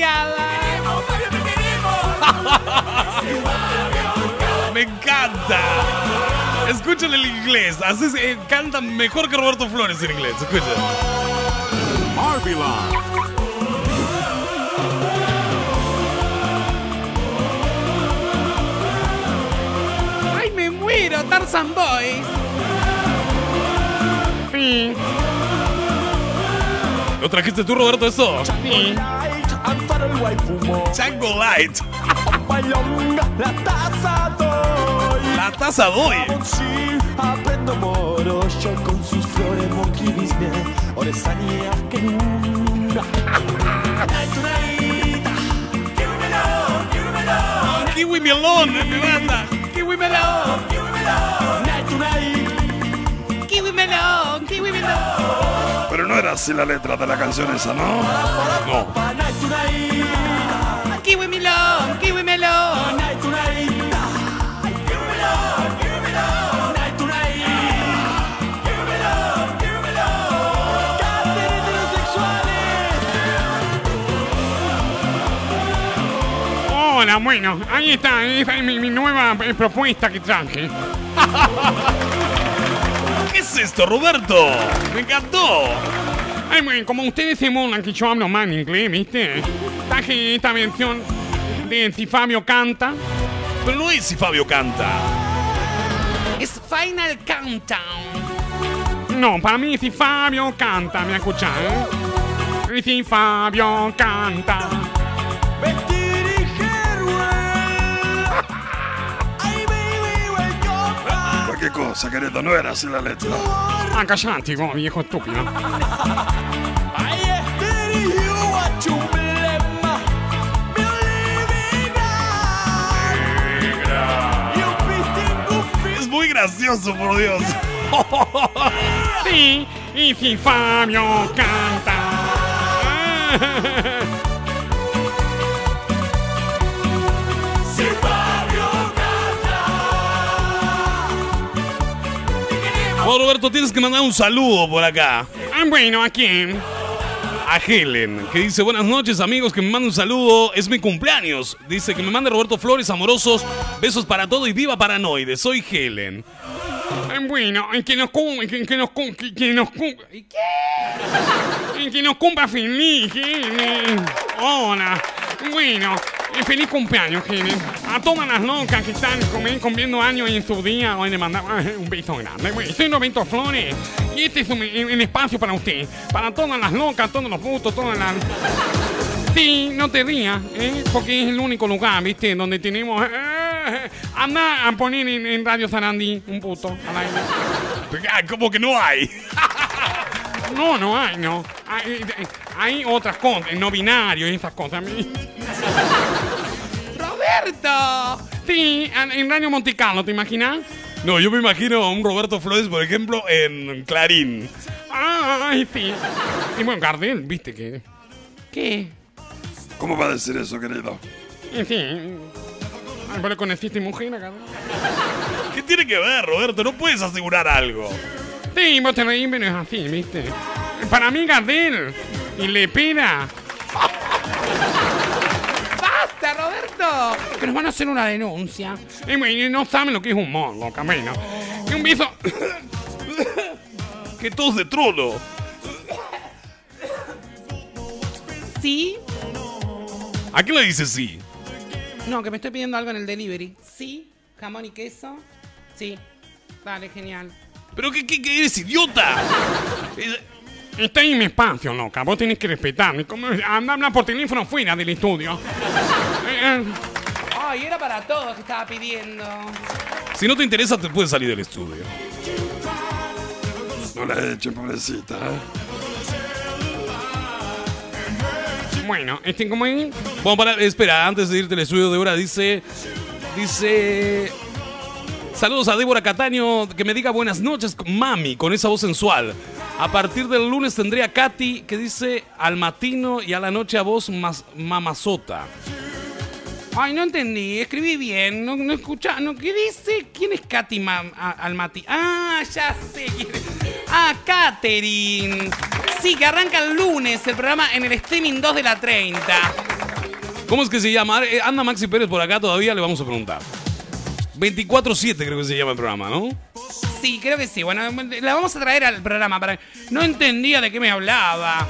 Bizarreada? Me encanta. Escuchen el inglés. Haces, eh, canta mejor que Roberto Flores en inglés. Barbiland. ¡Ay, me muero! Tarzan Boys. Sí. ¿Lo trajiste tú, Roberto, eso? Sí. Chango Light. La taza doy. La taza doy. Sí, aprendo moro yo con sus flores. Kiwi Melón, me banda. Kiwi melón. Kiwi melón. Kiwi melón. Pero no era así la letra de la canción esa, ¿no? No. Kiwi melón. Kiwi melón. Hola, bueno, ahí está, esa es mi, mi nueva eh, propuesta que traje. ¿Qué es esto, Roberto? Me encantó. Ay, bueno, como ustedes se molan que yo hablo mal inglés, ¿viste? Traje esta versión de Si Fabio canta. Pero no es si Fabio canta. Es Final Countdown. No, para mí si Fabio canta, ¿me escuchas? Eh? Si Fabio canta. Cosa, querido, no era así la letra. Ah, callate, vos, viejo estúpido. Es muy gracioso, por Dios. Sí, y si Fabio canta. Roberto, tienes que mandar un saludo por acá. Ah, bueno, ¿a quién? A Helen, que dice buenas noches amigos, que me manda un saludo, es mi cumpleaños. Dice que me mande Roberto Flores, amorosos, besos para todo y viva Paranoide. Soy Helen. Ah, Bueno, y que nos cumpla, que, que nos cum- que, que nos cumpla. ¿Y qué? Que nos cumpla feliz, Helen. Hola. Bueno, eh, feliz cumpleaños, Helen. A todas las locas que están cumpliendo años en su día, hoy le mandamos eh, un beso grande. Soy Roberto Flores y este es un, espacio para usted. Para todas las locas, todos los gustos, todas las. Sí, no te rías, ¿eh? porque es el único lugar, ¿viste? Donde tenemos. eh, anda a poner en, Radio Sarandí un puto al aire. Ah, ¿Cómo que no hay? No, no hay, no. Hay, hay otras cosas, no binario y esas cosas. ¡Roberto! Sí, en Radio Monticano, ¿te imaginas? No, yo me imagino a un Roberto Flores, por ejemplo, en Clarín. Ay, sí. Y bueno, Gardel, viste que. ¿Qué? ¿Cómo va a decir eso, querido? En fin. ¿Vos le conociste mujer acá? ¿Qué tiene que ver, Roberto? No puedes asegurar algo. Sí, vos te reís, pero es así, ¿viste? Para mí, Gardel. Y le pena. ¡Basta, Roberto! Que nos van a hacer una denuncia. Y no saben lo que es un mono, camino. Y un beso. ¡Qué tos de trolo! ¿Sí? ¿A qué le dices sí? No, que me estoy pidiendo algo en el delivery. ¿Sí? ¿Jamón y queso? Sí. Vale, genial. ¿Pero qué, qué, qué eres idiota? Está en mi espacio, loca. Vos tenés que respetarme. Anda, habla por teléfono fuera del estudio. Ay, era para todos que estaba pidiendo. Si no te interesa, te puedes salir del estudio. No la he hecho, pobrecita. Bueno, este como es. Bueno, para, espera, antes de irte al estudio de hora, dice. Dice. Saludos a Débora Cataño, que me diga buenas noches, mami, con esa voz sensual. A partir del lunes tendré a Katy, que dice al matino y a la noche a voz más mamazota. Ay, no entendí, escribí bien, no, no escucha, no, ¿qué dice? ¿Quién es Katy Almati? Ah, ya sé quién es. Ah, Katherine. Sí, que arranca el lunes el programa en el streaming 2 de la 30. ¿Cómo es que se llama? Eh, anda Maxi Pérez por acá todavía, le vamos a preguntar. 24-7 creo que se llama el programa, ¿no? Sí, creo que sí. Bueno, la vamos a traer al programa para... No entendía de qué me hablaba.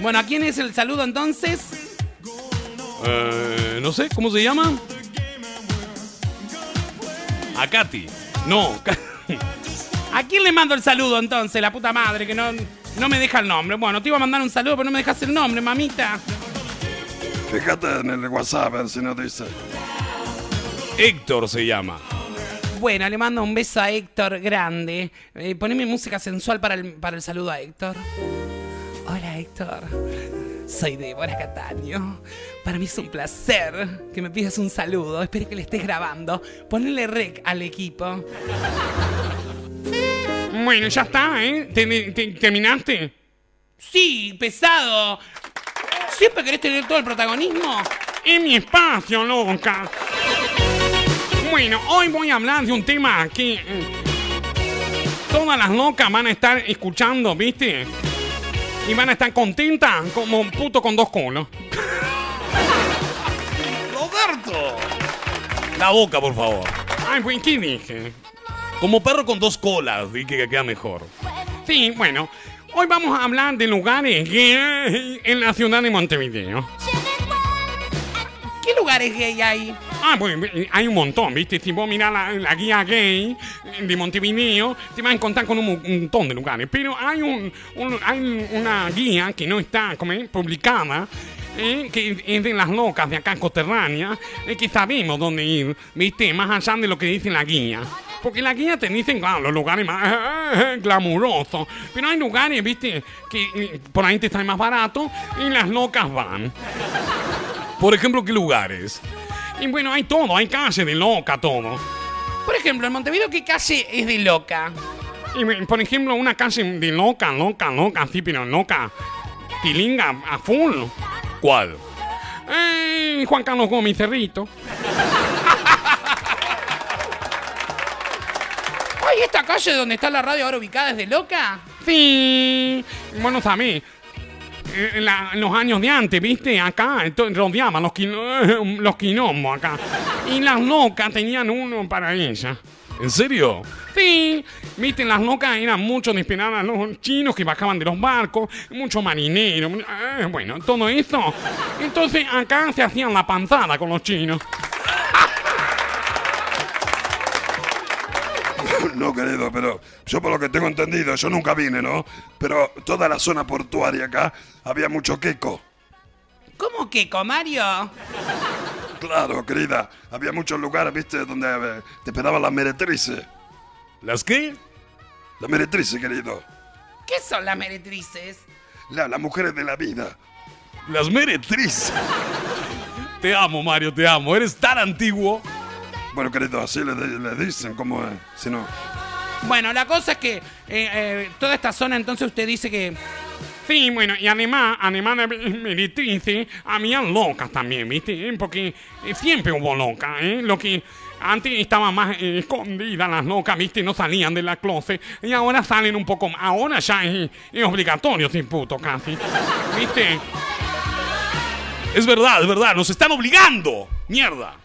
Bueno, ¿a quién es el saludo entonces? Eh, no sé, ¿cómo se llama? A Katy. No. ¿A quién le mando el saludo entonces? La puta madre que no, no me deja el nombre. Bueno, te iba a mandar un saludo, pero no me dejas el nombre, mamita. Fíjate en el WhatsApp, a ver si no dice. Héctor se llama. Bueno, le mando un beso a Héctor grande. Eh, poneme música sensual para el, para el saludo a Héctor. Hola, Héctor. Soy Débora Cataño. Para mí es un placer que me pidas un saludo. Espero que le estés grabando. Ponle rec al equipo. Bueno, ya está, ¿eh? terminaste Sí, pesado. ¿Siempre querés tener todo el protagonismo? En mi espacio, loca. Bueno, hoy voy a hablar de un tema que mm, todas las locas van a estar escuchando, ¿viste? Y van a estar contentas como un puto con dos colos. ¡Roberto! La boca, por favor. Ay, pues, ¿qué dije? Como perro con dos colas, dije que queda mejor. Sí, bueno. Hoy vamos a hablar de lugares gay en la ciudad de Montevideo. ¿Qué lugares gay hay? Ah, pues hay un montón, ¿viste? Si vos mirás la, guía gay de Montevideo, te vas a encontrar con un, montón de lugares. Pero hay, un, hay una guía que no está como publicada eh, que es de las locas de acá coterránea, eh, que sabemos dónde ir, ¿viste? Más allá de lo que dice la guía. Porque la guía te dicen, claro, los lugares más eh, glamurosos. Pero hay lugares, viste, que por ahí te están más barato y las locas van. Por ejemplo, ¿qué lugares? Y bueno, hay todo, hay calle de loca, todo. Por ejemplo, en Montevideo, ¿qué calle es de loca? Y, por ejemplo, una calle de loca, loca, loca, sí, pero loca. Tilinga a full. ¿Cuál? Eh, Juan Carlos Gómez Cerrito. Ay, ¿esta calle donde está la radio ahora ubicada es de loca? Sí. Bueno, también. En, los años de antes, ¿viste? Acá rodeaban los, los quinomos acá. Y las locas tenían uno para ella. ¿En serio? Sí, viste, las locas eran mucho de esperar a los chinos que bajaban de los barcos, muchos marineros, eh, bueno, todo eso. Entonces acá se hacían la panzada con los chinos. No, querido, pero yo por lo que tengo entendido, yo nunca vine, ¿no? Pero toda la zona portuaria acá había mucho queco. ¿Cómo queco, Mario? Claro, querida. Había muchos lugares, viste, donde te esperaban las meretrices. ¿Las qué? Las meretrices, querido. ¿Qué son las meretrices? La- las mujeres de la vida. Las meretrices. Te amo, Mario, te amo. Eres tan antiguo. Bueno, querido, así le, le dicen, ¿cómo es? Si no... Bueno, la cosa es que eh, eh, toda esta zona, entonces usted dice que. Sí, bueno, y además, además de meretrices, habían locas también, ¿viste? Eh, Porque eh, siempre hubo locas, ¿eh? Lo que antes estaban más eh, escondidas las locas, ¿viste? No salían de la closet. Y ahora salen un poco más. Ahora ya es, es obligatorio ser puto casi. ¿Viste? Es verdad, es verdad. Nos están obligando. Mierda.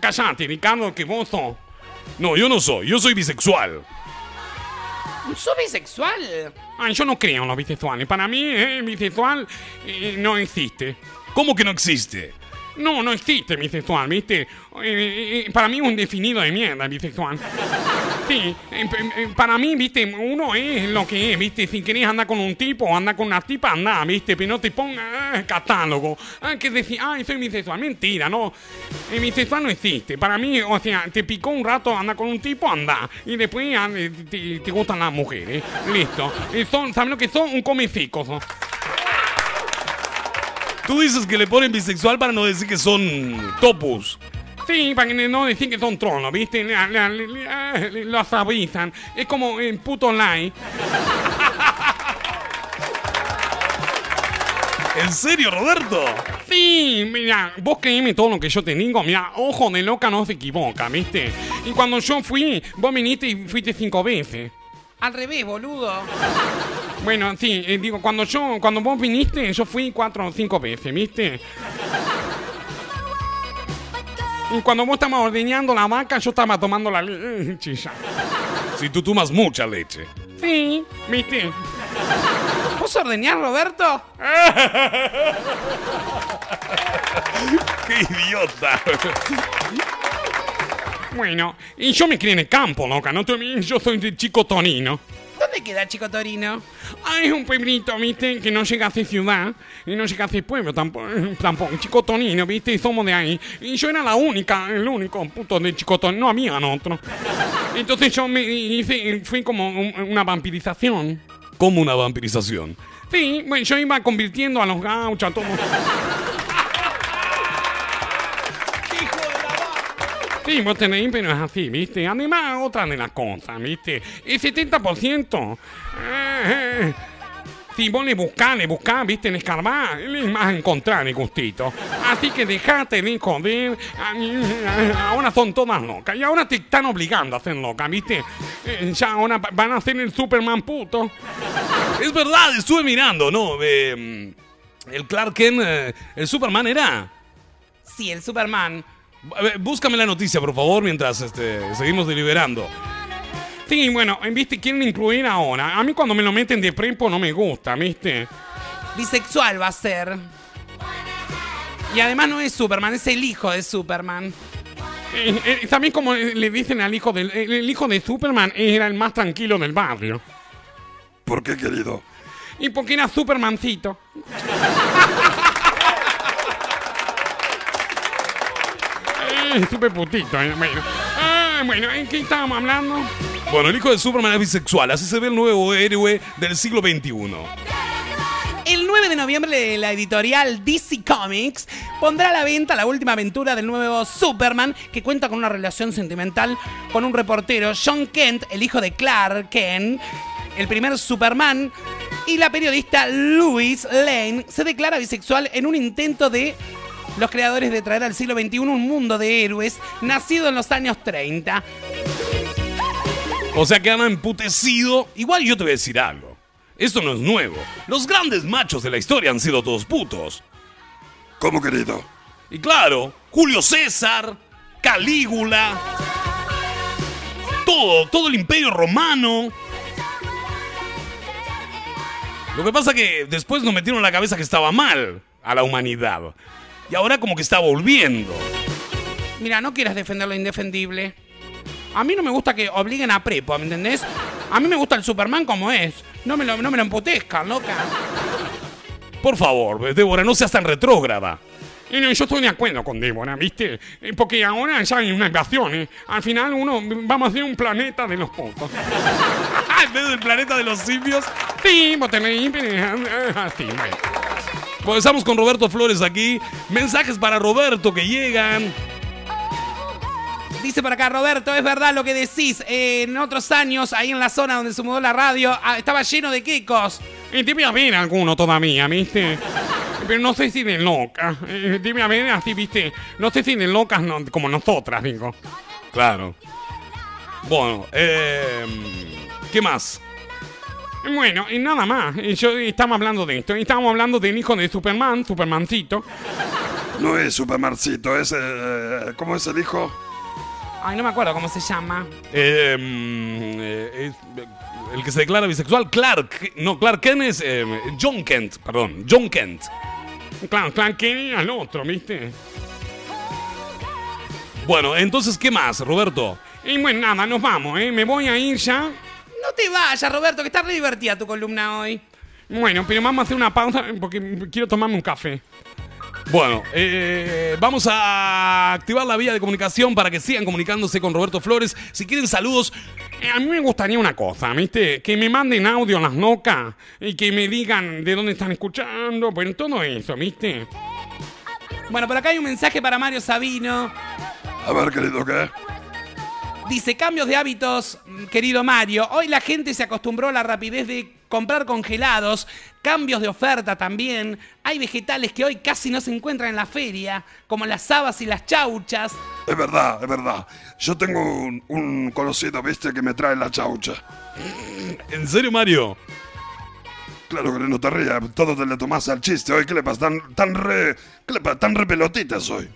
Cállate, Ricardo, que vos sos. No, yo no soy. Yo soy bisexual. ¿Sos bisexual? Ay, yo no creo en los bisexuales. Para mí, eh, bisexual eh, no existe. ¿Cómo que no existe? No, no existe bisexual, ¿viste? Eh, eh, para mí un definido de mierda bisexual. Sí, eh, p- eh, para mí, ¿viste? Uno es lo que es, ¿viste? Si querés andar con un tipo andar con una tipa, anda, ¿viste? Pero no te pongas catálogo. Hay que decir, ay, soy bisexual. Mentira, no. El bisexual no existe. Para mí, o sea, te picó un rato, anda con un tipo, anda. Y después ah, eh, te, te gustan las mujeres. Listo. Son, ¿Saben lo que son? Un comecico. Tú dices que le ponen bisexual para no decir que son topus. Sí, para que no decir que son tronos, ¿viste? Los avisan. Es como en puto online. ¿En serio, Roberto? Sí, mira, vos creíme todo lo que yo te digo. Mira, ojo de loca no se equivoca, ¿viste? Y cuando yo fui, vos viniste y fuiste cinco veces. Al revés, boludo. Bueno, sí, eh, digo, cuando yo, cuando vos viniste, yo fui cuatro o cinco veces, ¿viste? Y cuando vos estabas ordeñando la vaca, yo estaba tomando la leche ya. Si tú tomas mucha leche. Sí, ¿viste? ¿Vos ordeñás, Roberto? ¡Qué idiota! Bueno, y yo me crié en el campo, loca, ¿no? Yo soy de Chico Torino. ¿Dónde queda Chico Torino? Ah, es un pueblito, ¿viste? Que no llega a ser ciudad y no llega a ser pueblo tampoco. tampoco. Chico Tonino, ¿viste? Y somos de ahí. Y yo era la única, el único puto de Chico Tonino. No había otro. Entonces yo me hice, fui como un- una vampirización. Como una vampirización. Sí, bueno, yo iba convirtiendo a los gauchos, a todos. Sí, vos tenéis, pero es así, ¿viste? Además, otra de las cosas, ¿viste? El 70%. eh, si vos le buscás, le buscás, ¿viste? En escarbar, le vas a encontrar el gustito. Así que dejate de joder. Ahora son todas locas. Y ahora te están obligando a ser loca, ¿viste? Eh, Ya ahora va- van a ser el Superman puto. Es verdad, estuve mirando, ¿no? Eh, el Clark Kent, eh, el Superman era. Sí, el Superman. A ver, Búscame la noticia, por favor, mientras este, seguimos deliberando. Sí, bueno, ¿viste? Quieren incluir ahora. A mí cuando me lo meten de prepo no me gusta, ¿viste? Bisexual va a ser. Y además no es Superman, es el hijo de Superman. Eh, eh, También como le dicen al hijo del... El, el hijo de Superman era el más tranquilo del barrio. ¿Por qué, querido? Y porque era Supermancito. Super putito, eh, bueno. Ah, bueno, ¿en qué estábamos hablando? Bueno, el hijo de Superman es bisexual, así se ve el nuevo héroe del siglo XXI. El 9 de noviembre la editorial DC Comics pondrá a la venta la última aventura del nuevo Superman que cuenta con una relación sentimental con un reportero, John Kent, el hijo de Clark Kent, el primer Superman, y la periodista Louis Lane se declara bisexual en un intento de los creadores de traer al siglo XXI un mundo de héroes nacido en los años 30. O sea que han emputecido. Igual yo te voy a decir algo. Esto no es nuevo. Los grandes machos de la historia han sido todos putos. ¿Cómo, querido? Y claro, Julio César, Calígula, todo, todo el imperio romano. Lo que pasa que después nos metieron en la cabeza que estaba mal a la humanidad. Y ahora como que está volviendo. Mira, no quieras defender lo indefendible. A mí no me gusta que obliguen a prepo, ¿me entendés? A mí me gusta el Superman como es. No me lo, no me lo emputezcan, loca. Por favor, Débora, no seas tan retrógrada. Y no, yo estoy de acuerdo con Débora, ¿viste? Eh, Porque ahora ya hay una invasión, ¿eh? Al final uno vamos a hacer un planeta de los putos. en vez del planeta de los simios. Sí, vos tenés... Así, bueno. Pues estamos con Roberto Flores aquí. Mensajes para Roberto que llegan. Dice por acá Roberto, es verdad lo que decís. Eh, en otros años, ahí en la zona donde se mudó la radio, ah, estaba lleno de quecos. Y debe haber alguno todavía, ¿viste? Pero no sé si de loca. Eh, Debe haber así, ¿viste? No sé si de locas no- como nosotras, digo. Claro. Bueno, eh, ¿qué más? Bueno, y nada más. Y Yo, estamos hablando de esto. y Estamos hablando del hijo de Superman, Supermancito. No es Supermarcito, es. eh, ¿Cómo es el hijo? Ay, no me acuerdo cómo se llama. Eh, mm, eh, es- el que se declara bisexual, Clark. No, Clark Kent es eh, John Kent, perdón, John Kent. Claro, Clark Kent al otro, ¿viste? Bueno, entonces, ¿qué más, Roberto? Y bueno, nada, nos vamos, ¿eh? Me voy a ir ya. No te vayas, Roberto, que está re divertida tu columna hoy. Bueno, pero vamos a hacer una pausa porque quiero tomarme un café. Bueno, eh, vamos a activar la vía de comunicación para que sigan comunicándose con Roberto Flores. Si quieren saludos, eh, a mí me gustaría una cosa, ¿viste? Que me manden audio a las nocas y que me digan de dónde están escuchando, pues todo eso, ¿viste? Bueno, por acá hay un mensaje para Mario Sabino. A ver, querido, ¿qué? Dice, cambios de hábitos, mm, querido Mario. Hoy la gente se acostumbró a la rapidez de comprar congelados, cambios de oferta también. Hay vegetales que hoy casi no se encuentran en la feria, como las habas y las chauchas. Es verdad, es verdad. Yo tengo un, un conocido, ¿viste? Que me trae la chaucha. ¿En serio, Mario? Claro que no te rías, todo te le tomás al chiste. Hoy, ¿qué le pasa? Tan, tan re... ¿Qué le pasa? Tan re pelotita soy.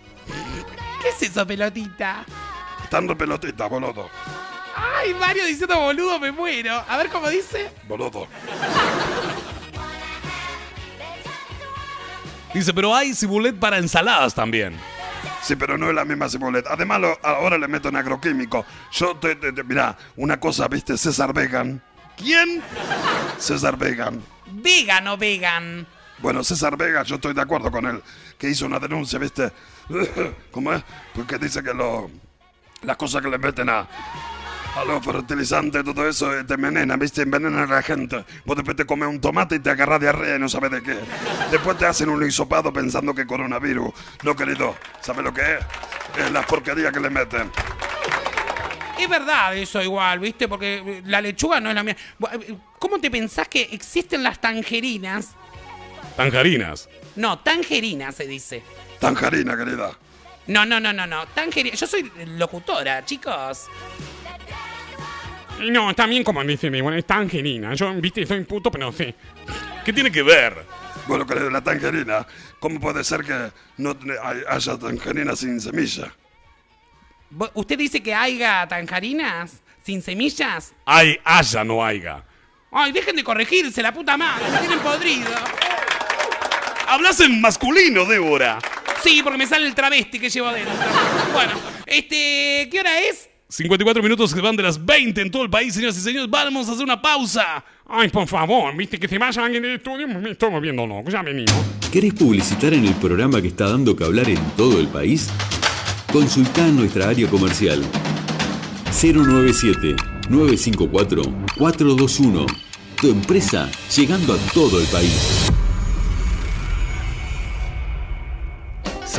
¿Qué es eso, pelotita? Tan re pelotita, boludo. Ay, Mario diciendo boludo, me muero. A ver cómo dice. Boludo. Dice, pero hay cibulet para ensaladas también. Sí, pero no es la misma ciboleta. Además, lo- ahora le meto en agroquímico. Yo te, te- te- mirá, una cosa, ¿viste? César Vegan. ¿Quién? César Vegan. Vegan o vegan. Bueno, César Vega, yo estoy de acuerdo con él, que hizo una denuncia, ¿viste? ¿Cómo es? Porque dice que lo, las cosas que le meten a, a los fertilizantes, todo eso, eh, te envenenan, ¿viste? Envenenan a la gente. Vos después te comes un tomate y te agarras diarrea y no sabes de qué. Después te hacen un hisopado pensando que coronavirus. No, querido, ¿sabes lo que es? Es la porquería que le meten. Es verdad eso igual, ¿viste? Porque eh, la lechuga no es la mía. Eh, ¿Cómo te pensás que existen las tangerinas? Tangerinas. No, tangerinas se dice. Tangerina, querida. No, no, no, no, no. Tangerina. Yo soy locutora, chicos. No, también como dice mi bueno, es tangerina. Yo, viste, soy puto, pero sí. ¿Qué tiene que ver? Bueno, querido, la tangerina, ¿cómo puede ser que no haya tangerina sin semilla? ¿Usted dice que haya tangerinas sin semillas? Hay, haya, no haya. Ay, dejen de corregirse, la puta madre. Me tienen podrido. Hablas en masculino, Débora. Sí, porque me sale el travesti que llevo adentro. Bueno, este, ¿qué hora es? 54 minutos que van de las 20 en todo el país, señoras y señores. Vamos a hacer una pausa. Ay, por favor, viste que se vaya alguien del estudio. Me estoy moviendo loco, ya venimos. ¿Querés publicitar en el programa que está dando que hablar en todo el país? Consultá nuestra área comercial 097-954-421. Tu empresa llegando a todo el país.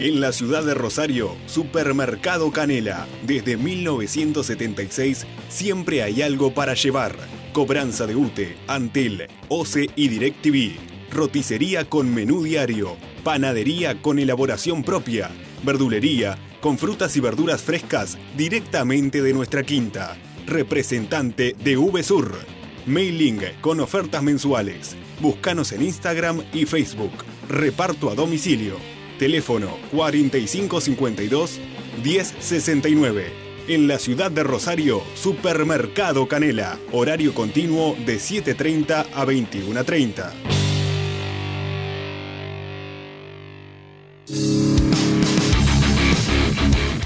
En la ciudad de Rosario, Supermercado Canela. Desde 1976 siempre hay algo para llevar. Cobranza de UTE, Antel, OCE y DirecTV. Roticería con menú diario. Panadería con elaboración propia. Verdulería con frutas y verduras frescas directamente de nuestra quinta. Representante de VSUR. Mailing con ofertas mensuales. Búscanos en Instagram y Facebook. Reparto a domicilio. Teléfono 4552 1069. En la ciudad de Rosario, Supermercado Canela. Horario continuo de 7.30 a 21.30.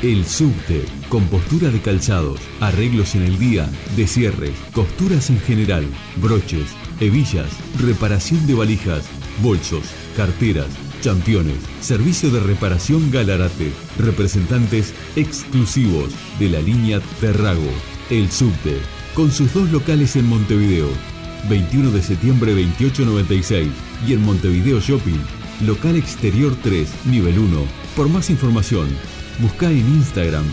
El subte, compostura de calzados, arreglos en el día, descierres, costuras en general, broches, hebillas, reparación de valijas, bolsos, carteras, championes, servicio de reparación Galarate, representantes exclusivos de la línea Terrago, El subte, con sus dos locales en Montevideo, 21 de septiembre 2896 y en Montevideo Shopping, local exterior 3, nivel 1. Por más información, Busca en Instagram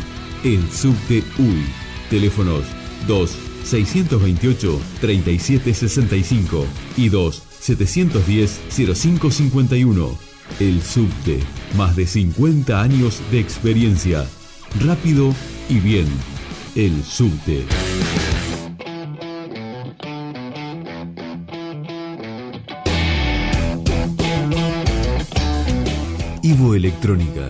el subte UI. Teléfonos 2 628 3765 y 2 710 0551. El subte, más de 50 años de experiencia. Rápido y bien. El subte. Ivo Electrónica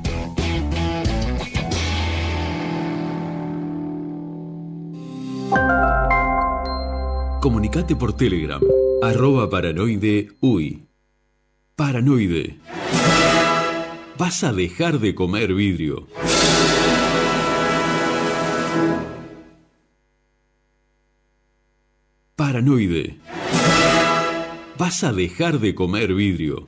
Comunicate por Telegram, arroba paranoide uy. Paranoide. Vas a dejar de comer vidrio. Paranoide. Vas a dejar de comer vidrio.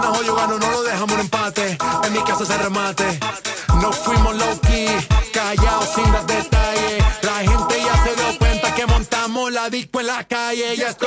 Ganas yo gano, no lo dejamos en empate. En mi casa se remate. No fuimos low key, callados sin dar detalles. La gente ya se dio cuenta que montamos la disco en la calle. Y esto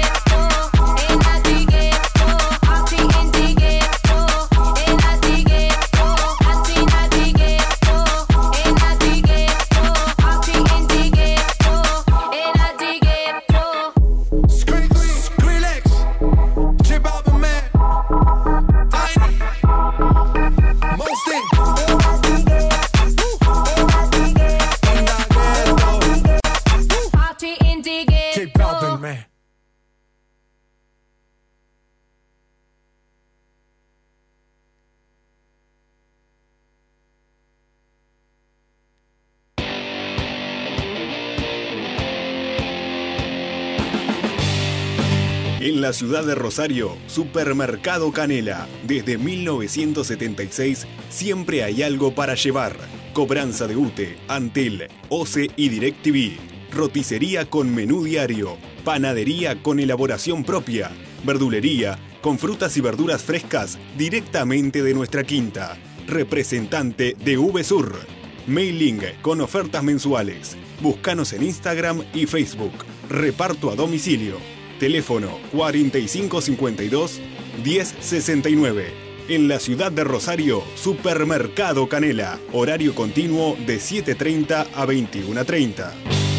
ciudad de Rosario, Supermercado Canela. Desde 1976 siempre hay algo para llevar. Cobranza de UTE, Antel, OCE y DirecTV. Roticería con menú diario. Panadería con elaboración propia. Verdulería con frutas y verduras frescas directamente de nuestra quinta. Representante de VSUR. Mailing con ofertas mensuales. Búscanos en Instagram y Facebook. Reparto a domicilio. Teléfono 4552 1069. En la ciudad de Rosario, Supermercado Canela. Horario continuo de 7.30 a 21.30.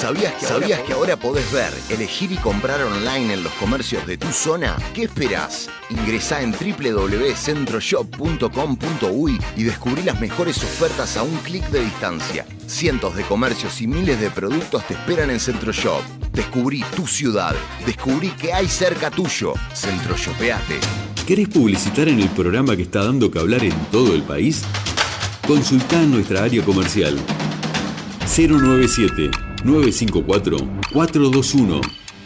¿Sabías que, ¿Sabías que ahora podés ver, elegir y comprar online en los comercios de tu zona? ¿Qué esperás? Ingresá en www.centroshop.com.uy y descubrí las mejores ofertas a un clic de distancia. Cientos de comercios y miles de productos te esperan en Centroshop. Descubrí tu ciudad. Descubrí que hay cerca tuyo. Centroshopeate. ¿Querés publicitar en el programa que está dando que hablar en todo el país? Consultá en nuestra área comercial 097 954-421.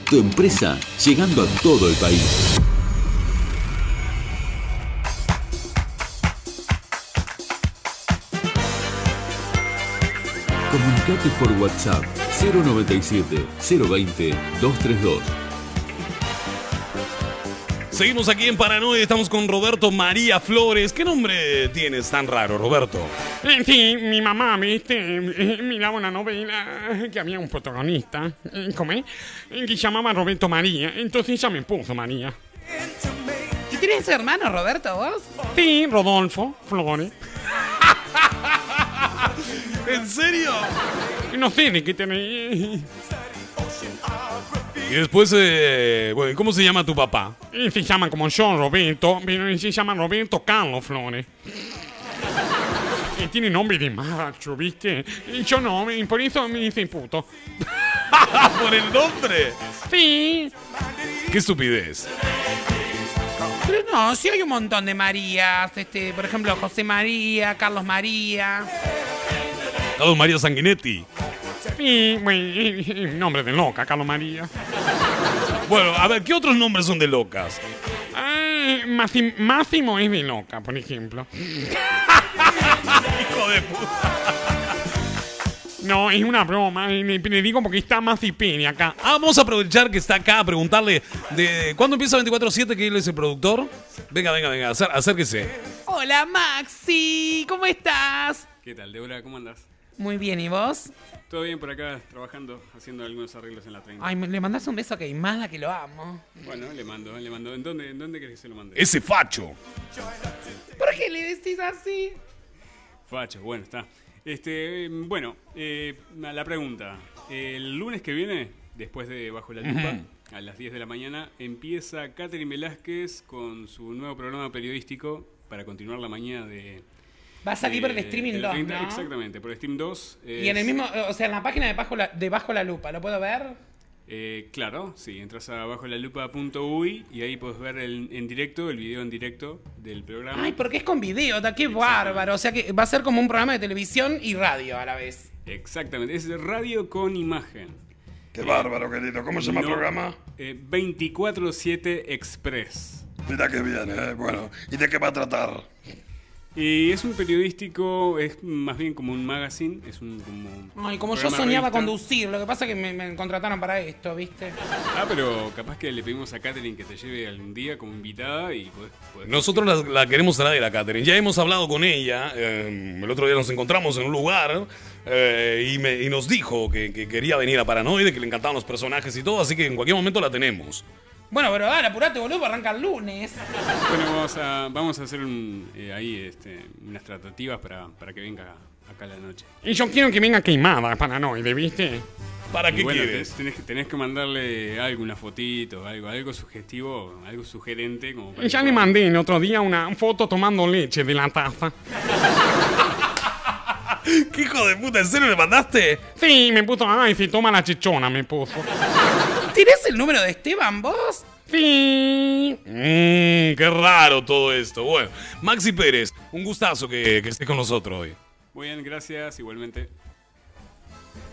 Tu empresa llegando a todo el país. Comunicate por WhatsApp 097 020 232. Seguimos aquí en Paranoia, estamos con Roberto María Flores. ¿Qué nombre tienes tan raro, Roberto? Eh, sí, mi mamá, viste, eh, miraba una novela que había un protagonista, eh, ¿cómo es? Que se llamaba Roberto María, entonces ya me puso María. ¿Y tienes hermano, Roberto, vos? Sí, Rodolfo Flores. ¿En serio? No sé de qué tenéis. Y después, eh, bueno, ¿cómo se llama tu papá? Se llama como yo, Roberto, pero se llama Roberto Carlos Flores. Y tiene nombre de macho, ¿viste? Y yo no, y por eso me dice puto. ¿Por el nombre? Sí. Qué estupidez. Pero no, sí hay un montón de Marías. Este, por ejemplo, José María, Carlos María. Carlos María Sanguinetti. Sí, bueno, nombre de loca, Carlos María. Bueno, a ver, ¿qué otros nombres son de locas? Eh, Máximo, Máximo es de loca, por ejemplo. Hijo de puta. No, es una broma. y Le, le digo porque está Macipini acá. Ah, vamos a aprovechar que está acá a preguntarle de cuándo empieza 24-7, que él es el productor. Venga, venga, venga, acér- acérquese. Hola, Maxi. ¿Cómo estás? ¿Qué tal, Débora? ¿Cómo andas? Muy bien, ¿y vos? Todo bien por acá, trabajando, haciendo algunos arreglos en la 30. Ay, me- le mandás un beso a Queimada que lo amo. Bueno, le mando, le mando. ¿En dónde, en dónde querés que se lo mande? Ese facho. ¿Por qué le decís así? Facho, bueno, está. Este, bueno, eh, la pregunta. El lunes que viene, después de Bajo la Lupa, a las 10 de la mañana, empieza Catherine Velázquez con su nuevo programa periodístico para continuar la mañana de... Va a salir por el de- streaming del 2, 30, ¿no? Exactamente, por Steam 2. Y en el mismo, o sea, en la página de Bajo la, de Bajo la Lupa, ¿lo puedo ver? Eh, claro, sí, entras a bajolalupa.uy y ahí puedes ver el- en directo, el video en directo del programa. Ay, porque es con video, qué bárbaro. O sea que va a ser como un programa de televisión y radio a la vez. Exactamente, es radio con imagen. Qué bárbaro, querido. ¿Cómo se llama el programa? eh, 24-7 Express. Mira qué bien, ¿eh? Bueno, ¿y de qué va a tratar? Y es un periodístico, es más bien como un magazine, es un como... Ay, como yo soñaba revista. conducir, lo que pasa es que me, me contrataron para esto, ¿viste? Ah, pero capaz que le pedimos a Katherine que te lleve algún día como invitada y podés... podés- Nosotros la, la queremos traer a Catherine. Ya hemos hablado con ella. eh, el otro día nos encontramos en un lugar eh, y, me- y nos dijo que, que quería venir a Paranoide, que le encantaban los personajes y todo, así que en cualquier momento la tenemos. Bueno, pero dale, apurate, boludo, arranca el lunes. Bueno, vamos a, vamos a hacer un, eh, ahí este, unas tratativas para, para que venga acá a la noche. Y yo quiero que venga queimada, paranoide, ¿viste? ¿Para Y qué bueno, quieres? Tenés, que- tenés que mandarle algo, una fotito, algo, algo sugestivo, algo sugerente. Como para Y ya le pueda- mandé el otro día una foto tomando leche de la taza. ¿Qué hijo de puta? ¿En serio le mandaste? Sí, me puso, ay, si toma la chichona, me puso. ¿Tienes el número de Esteban, vos? Sí. Mmm, qué raro todo esto. Bueno, Maxi Pérez, un gustazo que, que estés con nosotros hoy. Muy bien, gracias, igualmente.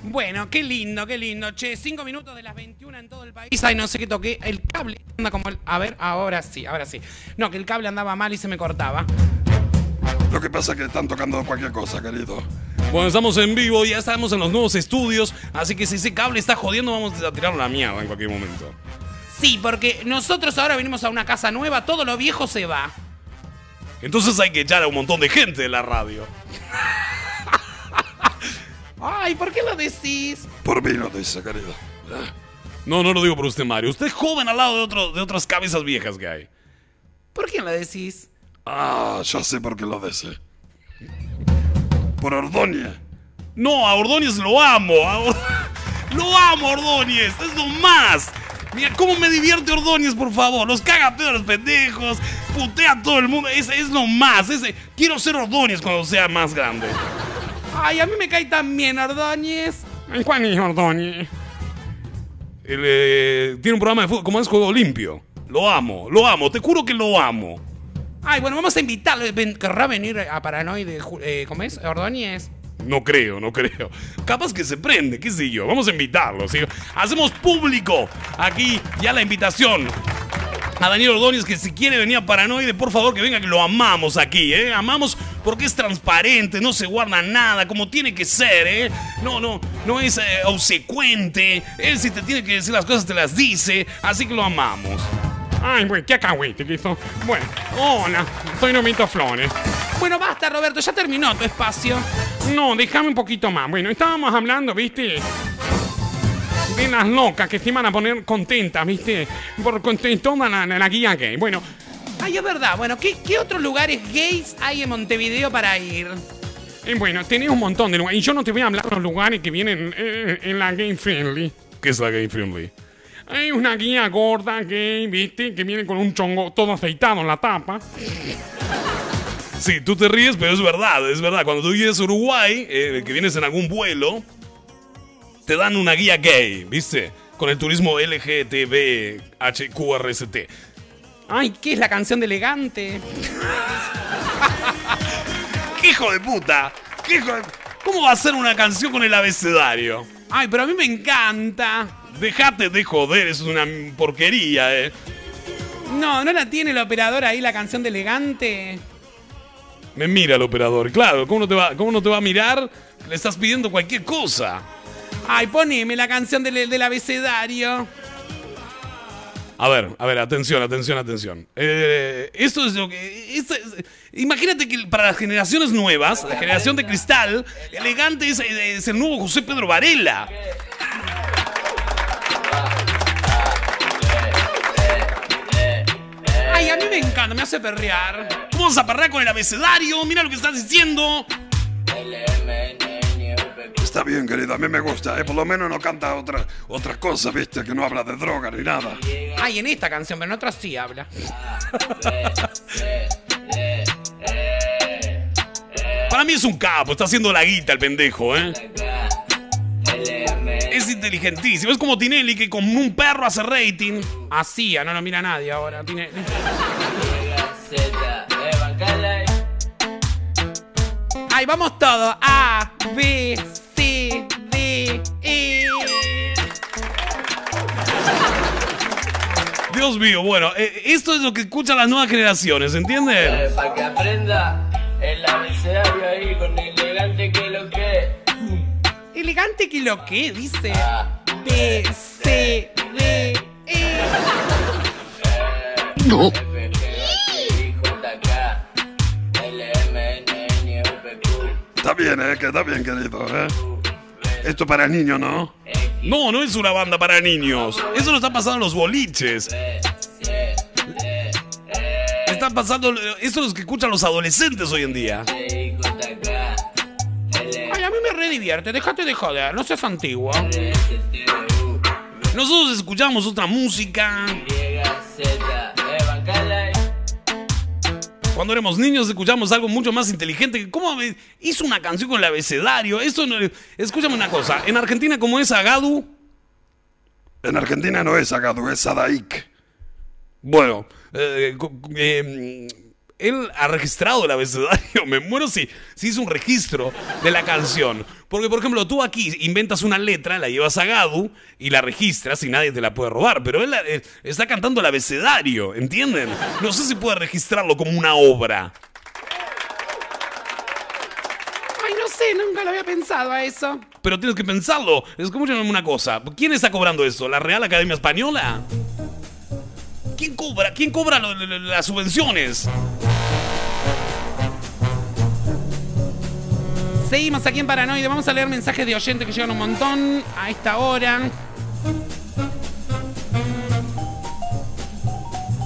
Bueno, qué lindo, qué lindo. Che, cinco minutos de las 21 en todo el país. Ay, no sé qué toqué. El cable anda como el... A ver, ahora sí, ahora sí. No, que el cable andaba mal y se me cortaba. Lo que pasa es que están tocando cualquier cosa, querido. Bueno, estamos en vivo, ya estamos en los nuevos estudios, así que si ese cable está jodiendo, vamos a tirar la mierda en cualquier momento. Sí, porque nosotros ahora venimos a una casa nueva, todo lo viejo se va. Entonces hay que echar a un montón de gente de la radio. Ay, ¿por qué lo decís? Por mí lo dice, querido. No, no lo digo por usted, Mario. Usted es joven al lado de, otro, de otras cabezas viejas que hay. ¿Por qué lo decís? Ah, ya sé por qué lo dice. Por Ordóñez. No, a Ordóñez lo amo. Or- Lo amo, Ordóñez. Es lo más. Mira, cómo me divierte Ordóñez, por favor. Los caga pedo a los pendejos. Putea a todo el mundo. Es, es lo más. Ese- Quiero ser Ordóñez cuando sea más grande. Ay, a mí me cae tan bien Ordóñez. Juan y Ordóñez. Él, eh, tiene un programa de fútbol, como es Juego Limpio. Lo amo, lo amo. Te juro que lo amo. Ay, bueno, vamos a invitarlo. ¿Querrá venir a Paranoide? Eh, ¿Cómo es? Ordóñez. No creo, no creo. Capaz que se prende, qué sé yo. Vamos a invitarlo, ¿sí? Hacemos público aquí ya la invitación a Daniel Ordóñez que si quiere venir a Paranoide, por favor que venga, que lo amamos aquí, ¿eh? Amamos porque es transparente, no se guarda nada, como tiene que ser, ¿eh? No, no, no es eh, obsecuente. Él si te tiene que decir las cosas, te las dice, así que lo amamos. Ay, bueno, qué acagüite que hizo. Bueno, hola, soy Nomito Flores. Bueno, basta, Roberto, ya terminó tu espacio. No, déjame un poquito más. Bueno, estábamos hablando, ¿viste? De las locas que se iban a poner contentas, ¿viste? Por toda la, la- la guía gay. Bueno, Ay, es verdad. Bueno, ¿qué, qué otros lugares gays hay en Montevideo para ir? eh, bueno, tenés un montón de lugares. Y yo no te voy a hablar de los lugares que vienen eh, en la Gay Friendly. ¿Qué es la gay friendly? Hay una guía gorda gay, ¿viste? Que viene con un chongo todo aceitado en la tapa. Sí, tú te ríes, pero es verdad, es verdad. Cuando tú vienes a Uruguay, eh, que vienes en algún vuelo, te dan una guía gay, ¿viste? Con el turismo LGTBHQRST. Ay, ¿qué es la canción de elegante? ¡Qué hijo de puta! ¿Qué hijo de- ¿Cómo va a ser una canción con el abecedario? Ay, pero a mí me encanta. Dejate de joder, eso es una porquería, ¿eh? No, ¿no la tiene el operador ahí, la canción de elegante? Me mira el operador, claro, ¿cómo no te va, cómo no te va a mirar? Le estás pidiendo cualquier cosa. Ay, poneme la canción del, del abecedario. A ver, a ver, atención, atención, atención. Eh, esto es lo que. es- imagínate que para las generaciones nuevas, la generación de cristal, elegante es, es el nuevo José Pedro Varela. A mí me encanta, me hace perrear. ¿Cómo vas a perrar con el abecedario? Mira lo que estás diciendo. Está bien, querido, a mí me gusta, ¿eh? Por lo menos no canta otra, otras cosas, ¿viste? Que no habla de droga ni nada. Ay, en esta canción, pero en otras sí habla. Para mí es un capo, está haciendo la guita el pendejo, ¿eh? Es inteligentísimo, es como Tinelli que con un perro hace rating. Hacía, no lo mira nadie ahora. Tiene... Ay, vamos todos. A, B, C, D, E. Dios mío, bueno, eh, esto es lo que escuchan las nuevas generaciones, ¿entiendes? Para que aprenda el abecedario ahí con elegante que. Elegante que lo que dice. B, C, D, E. No. Está bien, ¿eh? Que está bien, querido, ¿eh? Esto para niños, ¿no? No, no es una banda para niños. Eso lo está pasando en los boliches. Están pasando. Eso es lo que escuchan los adolescentes hoy en día. Ay, a mí me re divierte. Déjate de joder, no seas antiguo. Nosotros escuchamos otra música. Cuando éramos niños escuchamos algo mucho más inteligente. ¿Cómo hizo una canción con el abecedario? Esto no- Escúchame una cosa. En Argentina, ¿cómo es Agadu? En Argentina no es Agadu, es Sadaik. Bueno, eh, eh, él ha registrado el abecedario. Me muero si, si hizo un registro de la canción. Porque, por ejemplo, tú aquí inventas una letra, la llevas a Gadu y la registras y nadie te la puede robar. Pero él eh, está cantando el abecedario, ¿entienden? No sé si puede registrarlo como una obra. Ay, no sé, nunca lo había pensado a eso. Pero tienes que pensarlo. Escúchame una cosa. ¿Quién está cobrando esto? ¿La Real Academia Española? ¿Quién cobra? ¿Quién cobra las subvenciones? Seguimos aquí en Paranoide. Vamos a leer mensajes de oyentes que llegan un montón a esta hora.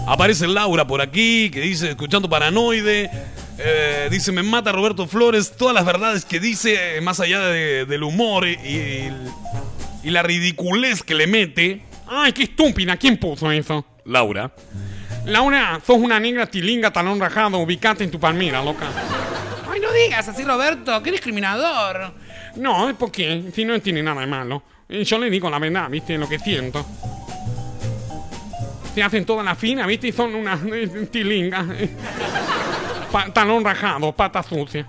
Aparece Laura por aquí, que dice, escuchando Paranoide. Eh, dice, me mata Roberto Flores, todas las verdades que dice, eh, más allá del humor y, la ridiculez que le mete. Ay, qué estúpida. ¿Quién puso eso? Laura. Laura, sos una negra tilinga talón rajado. Ubicate en tu palmera, loca. Ay, no digas así, Roberto. Qué discriminador. No, es porque si no tiene nada de malo. Yo le digo la verdad, ¿viste? Lo que siento. Se hacen toda la fina, ¿viste? Y son unas eh, tilingas. Pa- talón rajado, pata sucia.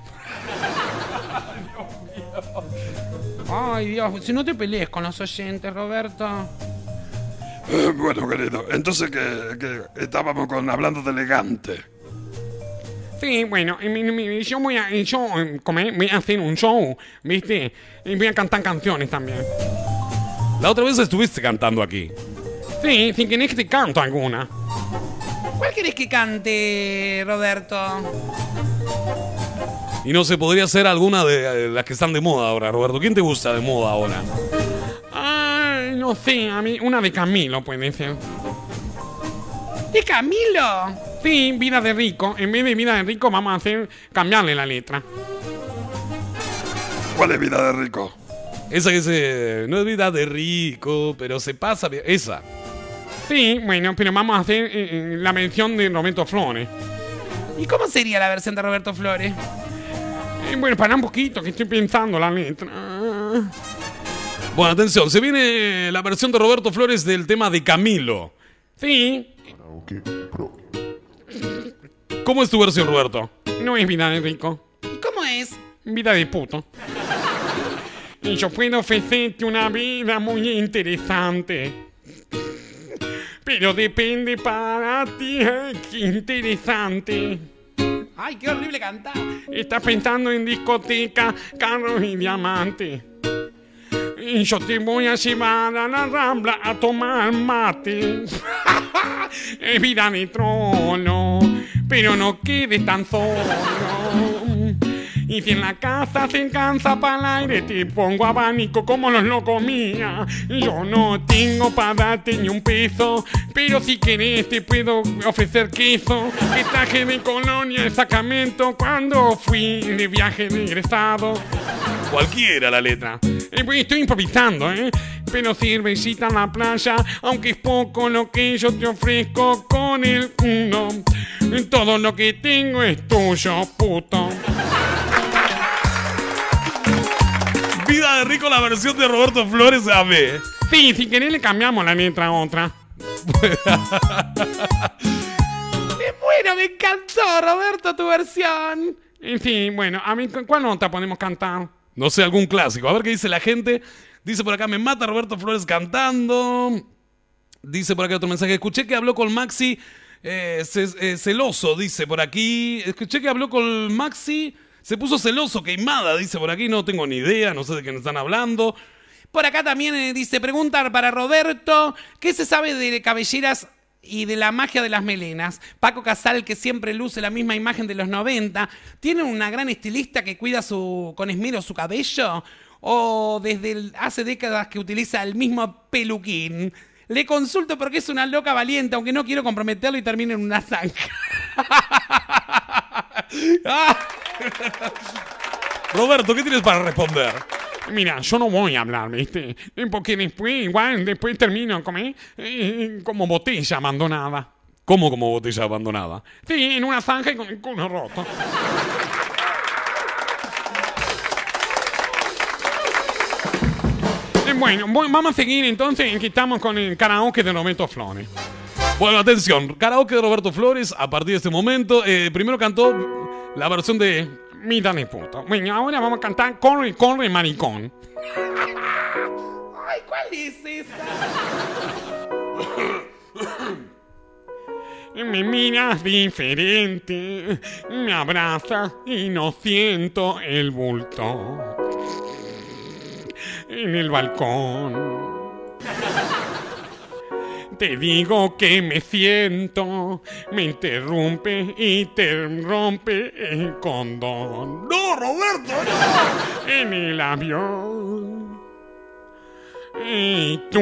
Ay, Dios, si no te pelees con los oyentes, Roberto. Bueno, querido, entonces que, que estábamos con, hablando de elegante. Sí, bueno, yo voy a, yo, es, voy a hacer un show, ¿viste? Y voy a cantar canciones también. La otra vez estuviste cantando aquí. Sí, si querés que te canto alguna. ¿Cuál querés que cante, Roberto? Y no se podría hacer alguna de eh, las que están de moda ahora, Roberto. ¿Quién te gusta de moda ahora? Ay, no sé, a mí, una de Camilo puede ser. ¿De Camilo? Sí, vida de rico. En vez de vida de rico vamos a hacer, cambiarle la letra. ¿Cuál es vida de rico? Esa que se. No es vida de rico, pero se pasa. Esa. Sí, bueno, pero vamos a hacer eh, eh, la mención de Roberto Flores. ¿Y cómo sería la versión de Roberto Flores? Eh, bueno, para un poquito, que estoy pensando la letra. Bueno, atención, se viene la versión de Roberto Flores del tema de Camilo. Sí. ¿Cómo es tu versión, Roberto? No es vida de rico. ¿Y cómo es? Vida de puto. Y yo puedo ofrecerte una vida muy interesante. Pero depende para ti, ay, qué interesante. Ay, qué horrible cantar. Estás pensando en discoteca, carros y diamantes. Y yo te voy a llevar a la rambla a tomar mate. vida de trono, pero no quedes tan solo. Y si en la casa se cansa para el aire, te pongo abanico como los locos mía. Yo no tengo para darte ni un peso, pero si querés te puedo ofrecer queso. Que traje de Colonia el Sacramento cuando fui de viaje de egresado. Cualquiera la letra. Eh, pues, estoy improvisando, ¿eh? Pero cervecita en la playa, aunque es poco lo que yo te ofrezco con el uno. Todo lo que tengo es tuyo, puto. Rico, la versión de Roberto Flores a ver. Sí, si querés le cambiamos la letra a otra. ¡Qué bueno! ¡Me encantó, Roberto, tu versión! En fin, bueno, a mí, ¿cuál nota podemos cantar? No sé, algún clásico. A ver qué dice la gente. Dice por acá, me mata Roberto Flores cantando. Dice por acá otro mensaje. Escuché que habló con Maxi eh, eh, celoso, dice por aquí. Escuché que habló con Maxi. Se puso celoso, queimada, dice por aquí. No tengo ni idea, no sé de quién están hablando. Por acá también eh, dice, preguntar para Roberto, ¿qué se sabe de cabelleras y de la magia de las melenas? Paco Casal, que siempre luce la misma imagen de los 90, ¿tiene una gran estilista que cuida su, con esmero su cabello? ¿O desde hace décadas que utiliza el mismo peluquín? Le consulto porque es una loca valiente, aunque no quiero comprometerlo y termine en una zanja. Roberto, ¿qué tienes para responder? Mira, yo no voy a hablar, ¿viste? Porque después, igual, después termino como, eh, como botella abandonada. ¿Cómo como botella abandonada? Sí, en una zanja y con el culo roto. Eh, Bueno, voy- vamos a seguir entonces en que estamos con el karaoke de Roberto Flores. Bueno, atención, karaoke de Roberto Flores a partir de este momento. eh, primero cantó la versión de Mira puto. Bueno, ahora vamos a cantar Corre, corre, maricón. Ay, ¿cuál es esa? Me miras diferente, me abrazas y no siento el bulto en el balcón. Te digo que me siento, me interrumpe y te rompe el condón. ¡No, Roberto! ¡No! En el avión. Y tú,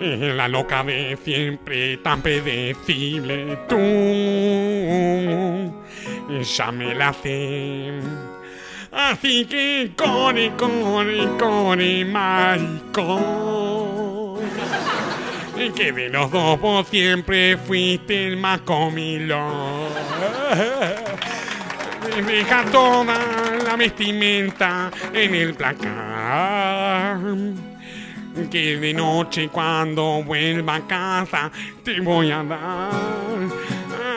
la loca de siempre, tan predecible, tú, ya me la sé. Así que corre, corre, corre, maricón. Que de los dos por siempre fuiste el más comilón. Deja toda la vestimenta en el placar. Que de noche cuando vuelva a casa te voy a dar.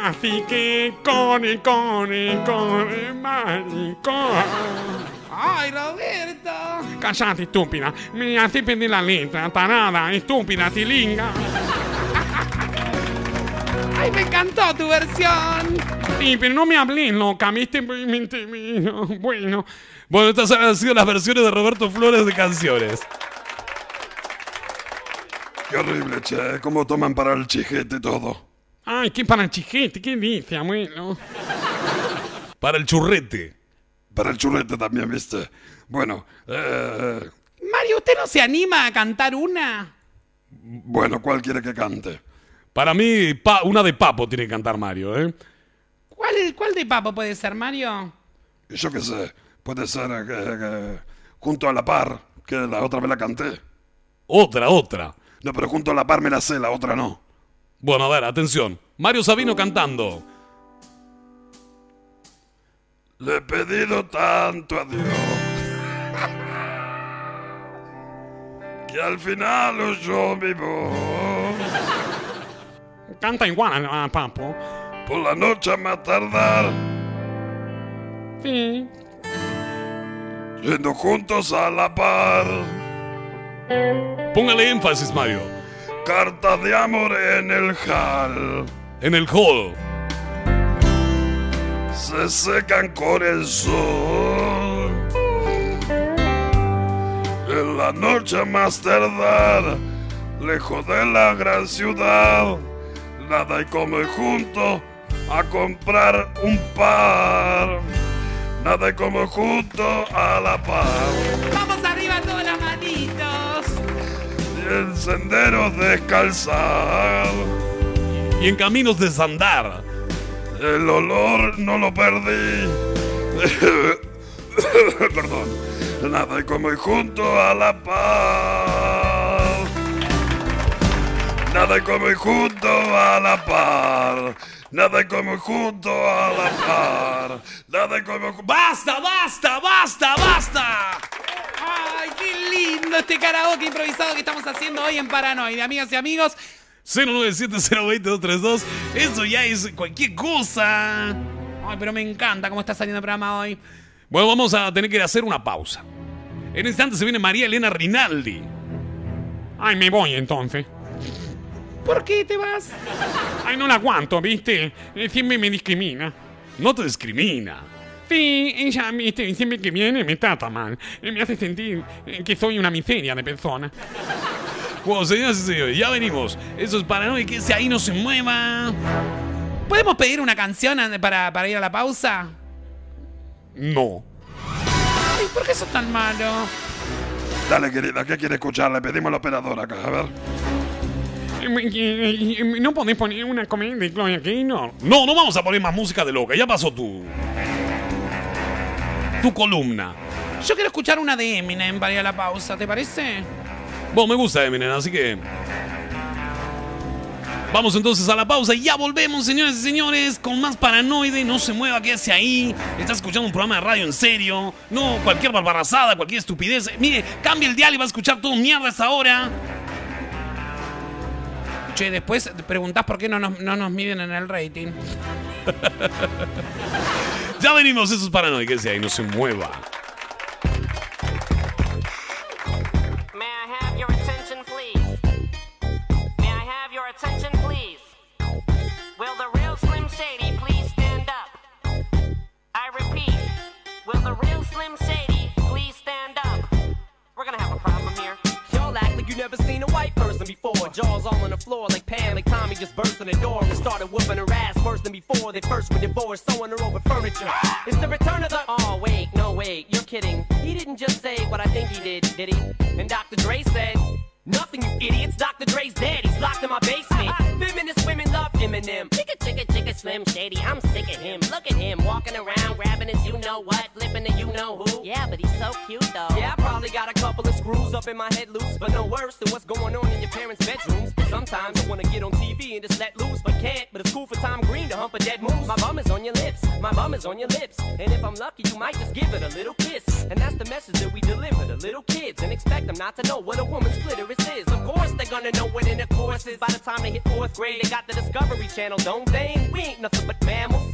Así que corre, corre, corre, maricón. ¡Ay, Roberto! Cállate, estúpida. Me hace perder la letra, tarada, estúpida, tilinga. ¡Ay, me encantó tu versión! Sí, pero no me hablé, loca. ¿viste? Bueno. Bueno, estas han sido las versiones de Roberto Flores de canciones. Qué horrible, che. ¿Cómo toman para el chijete todo? Ay, ¿qué para el chijete? ¿Qué dice, abuelo? Para el churrete. Para el churrete también, ¿viste? Bueno, eh... Mario, ¿usted no se anima a cantar una? Bueno, ¿cuál quiere que cante? Para mí, pa- una de Papo tiene que cantar Mario, ¿eh? ¿Cuál, cuál de papo puede ser, Mario? Yo qué sé, puede ser eh, junto a la par, que la otra vez la canté. Otra, otra. No, pero junto a la par me la sé, la otra no. Bueno, a ver, atención. Mario Sabino cantando. Le he pedido tanto a Dios que al final oyó mi voz. Canta igual a Papo. Por la noche a más tardar, Sí. yendo juntos a la par. Póngale énfasis, Mario. Cartas de amor en el hall. En el hall. Se secan con el sol. En la noche más tardar, lejos de la gran ciudad, nada hay como ir juntos a comprar un par. Nada hay como ir juntos a la par. ¡Vamos arriba todas las manitos! Y en senderos descalzar. Y en caminos de sandar. El olor no lo perdí. Perdón. Nada hay como junto a la paz. Nada como junto a la par. Nada como junto a la par. Nada como ¡Basta, basta, basta, basta! ¡Ay, qué lindo este karaoke improvisado que estamos haciendo hoy en Paranoide, amigas y amigos! 0970232. Eso ya es cualquier cosa. Ay, pero me encanta cómo está saliendo el programa hoy. Bueno, vamos a tener que hacer una pausa. En instante se viene María Elena Rinaldi. Ay, me voy entonces. ¿Por qué te vas? Ay, no la aguanto, ¿viste? Eh, Siempre me discrimina. No te discrimina. Sí, ella, ¿viste? Siempre que viene me trata mal. Eh, Me hace sentir eh, que soy una miseria de persona. Bueno, señoras y señores, ya venimos. Eso es paranoia, que ahí no se mueva. ¿Podemos pedir una canción an- para, para ir a la pausa? No. Ay, ¿por qué sos tan malo? Dale, querida, ¿qué quiere escuchar? Le pedimos al operador acá, a ver. Eh, eh, eh, ¿No podés poner una comedia de Gloria Gaynor? No, no vamos a poner más música de loca. Ya pasó tu. Tu columna. Yo quiero escuchar una de Eminem para ir a la pausa, ¿te parece? Bueno, me gusta Eminem, así que. Vamos entonces a la pausa y ya volvemos, señores y señores, con más paranoide. No se mueva, quédese ahí. Estás escuchando un programa de radio en serio. No cualquier barbarazada, cualquier estupidez. Mire, cambia el dial y va a escuchar todo mierda a esa hora. Che, después te preguntás por qué no nos, no nos miden en el rating. Ya venimos, eso es paranoide, quédese ahí, no se mueva. Shady please stand up? We're gonna have a problem here. Y'all act like you never seen a white person just burst in the door and started whooping her ass worse than before. They first were divorced, sewing her over furniture. It's the return of the. Oh, wait, no, wait, you're kidding. He didn't just say what I think he did, did he? And Dr. Dre said. Nothing, you idiots. Dr. Dre's dead. He's locked in my basement. Feminist women love Eminem. Chicka, chicka, chicka, Slim Shady. I'm sick of him. Look at him walking around, grabbing his you know what, flipping the you know who. Yeah, but he's so cute though. Yeah, I probably got a couple of screws up in my head loose, but no worse than what's going on in your parents' bedrooms. Sometimes I wanna get on TV and just let loose, but can't. But it's cool for Tom Green to hump a dead moose. My bum is on your lips. My bum is on your lips. And if I'm lucky, you might just give it a little kiss. And that's the message that we deliver to little kids and expect them not to know what a woman's clitoris is. Of course, they're gonna know what intercourse is. By the time they hit fourth grade, they got the Discovery Channel, don't they? We ain't nothing but mammals.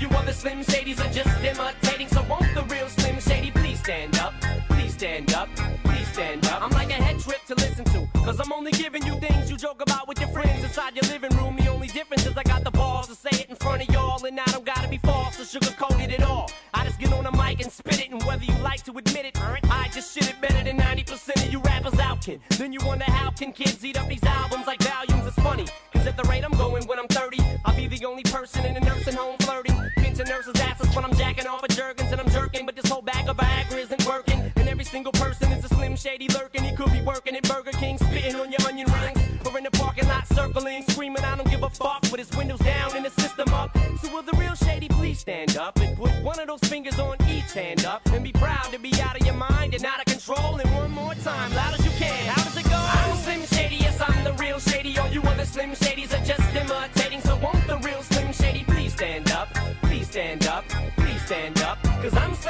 You other Slim Shadys are just imitating, so won't the real Slim Shady please stand up? Please stand up, please stand up. I'm like a head trip to listen to, cause I'm only giving you things you joke about with your friends inside your living room. The only difference is I got the balls to say it in front of y'all, and I don't gotta be false or sugarcoat it at all. I just get on the mic and spit it, and whether you like to admit it, I just shit it better than 90% of you rappers out, kid. Then you wonder how can kids eat up these albums like volumes? It's funny, cause at the rate I'm going when I'm 30, I'll be the only person in a nursing home Pinching nurses' asses when I'm jacking off of jerkins and I'm jerking, but this whole bag of Viagra isn't working. And every single person is a slim shady lurking. He could be working at Burger King, spitting on your onion rings, or in the parking lot circling, screaming, I don't give a fuck, with his windows down and his system up. So will the real shady please stand up and put one of those fingers on each hand up and be proud to be out of your mind and out of control. And one more time, loud as you can. How does it go? I'm Slim Shady, yes, I'm the real shady. All you other Slim Shadys are just imitating.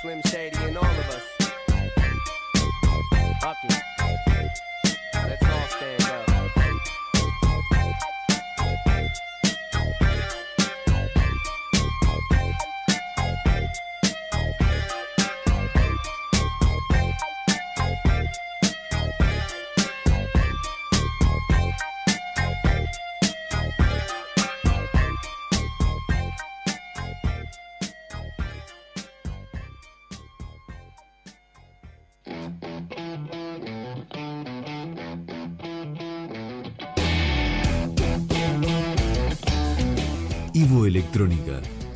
Slim Shady, and all of us.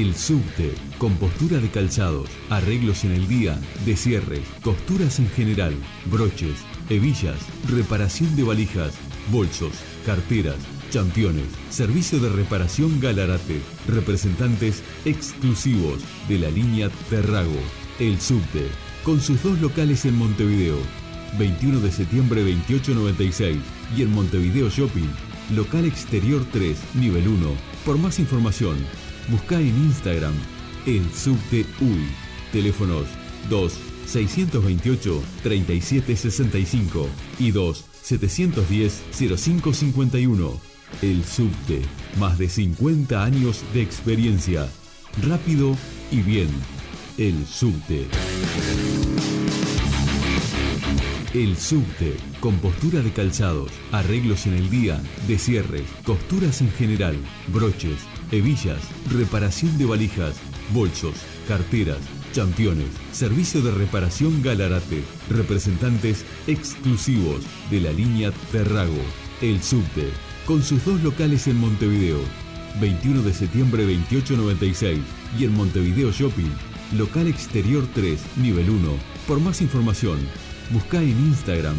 El subte, compostura de calzados, arreglos en el día, descierres, costuras en general, broches, hebillas, reparación de valijas, bolsos, carteras, championes, servicio de reparación Galarate, representantes exclusivos de la línea Terrago. El subte, con sus dos locales en Montevideo, 21 de septiembre 2896 y en Montevideo Shopping, local exterior 3, nivel 1. Por más información, busca en Instagram el subte UI. Teléfonos 2 628 3765 y 2 710 0551. El subte, más de 50 años de experiencia. Rápido y bien. El subte. El subte, compostura de calzados, arreglos en el día, descierres, costuras en general, broches, hebillas, reparación de valijas, bolsos, carteras, championes, servicio de reparación Galarate, representantes exclusivos de la línea Terrago. El subte, con sus dos locales en Montevideo, 21 de septiembre 2896 y en Montevideo Shopping, local exterior 3, nivel 1. Por más información, busca en Instagram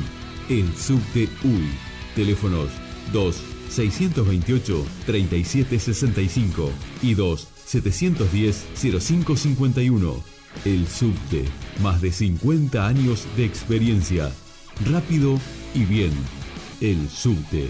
el subte UI. Teléfonos 2 628 3765 y 2 710 0551. El subte, más de 50 años de experiencia. Rápido y bien. El subte.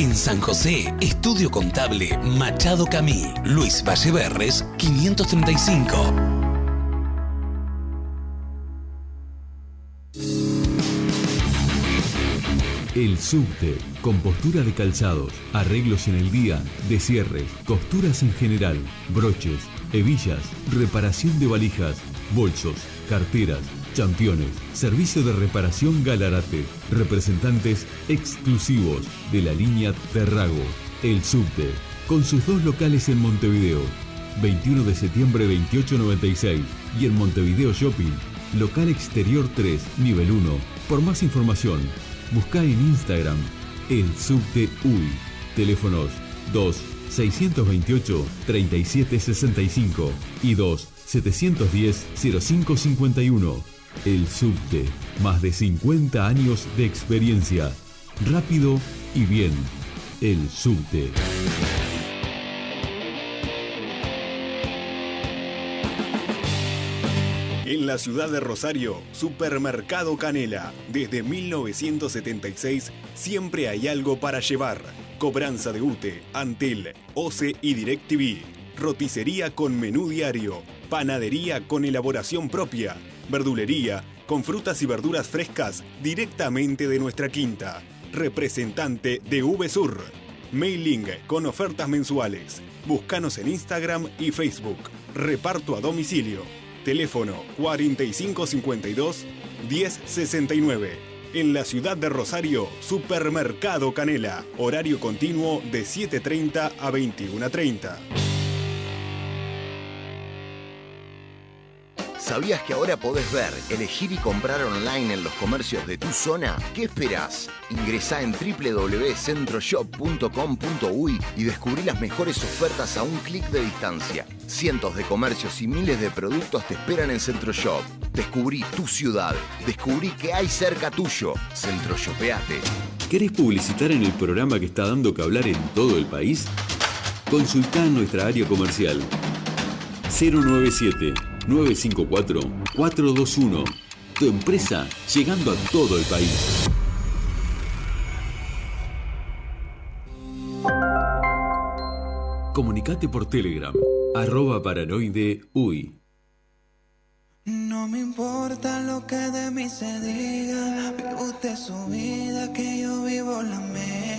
En San José, Estudio Contable Machado Camí, Luis Valleverres, 535. El subte, compostura de calzados, arreglos en el día, descierres, costuras en general, broches, hebillas, reparación de valijas, bolsos, carteras, championes, servicio de reparación Galarate, representantes exclusivos de la línea Terrago. El subte, con sus dos locales en Montevideo, 21 de septiembre 2896 y en Montevideo Shopping, local exterior 3, nivel 1. Por más información, busca en Instagram el subte UI. Teléfonos 2 628 3765 y 2 710 0551. El subte, más de 50 años de experiencia. Rápido y bien. El subte. En la ciudad de Rosario, Supermercado Canela. Desde 1976 siempre hay algo para llevar. Cobranza de UTE, Antel, OCE y DirecTV. Roticería con menú diario. Panadería con elaboración propia. Verdulería con frutas y verduras frescas directamente de nuestra quinta. Representante de VSUR. Mailing con ofertas mensuales. Búscanos en Instagram y Facebook. Reparto a domicilio. Teléfono 4552 1069. En la ciudad de Rosario, Supermercado Canela. Horario continuo de 7.30 a 21.30. ¿Sabías que ahora podés ver, elegir y comprar online en los comercios de tu zona? ¿Qué esperás? Ingresá en www.centroshop.com.uy y descubrí las mejores ofertas a un clic de distancia. Cientos de comercios y miles de productos te esperan en Centroshop. Descubrí tu ciudad. Descubrí que hay cerca tuyo. Centroshopeate. ¿Querés publicitar en el programa que está dando que hablar en todo el país? Consultá en nuestra área comercial 097 954 421. Tu empresa llegando a todo el país. Comunicate por Telegram, arroba paranoide uy. No me importa lo que de mí se diga, vive usted su vida, que yo vivo la mía.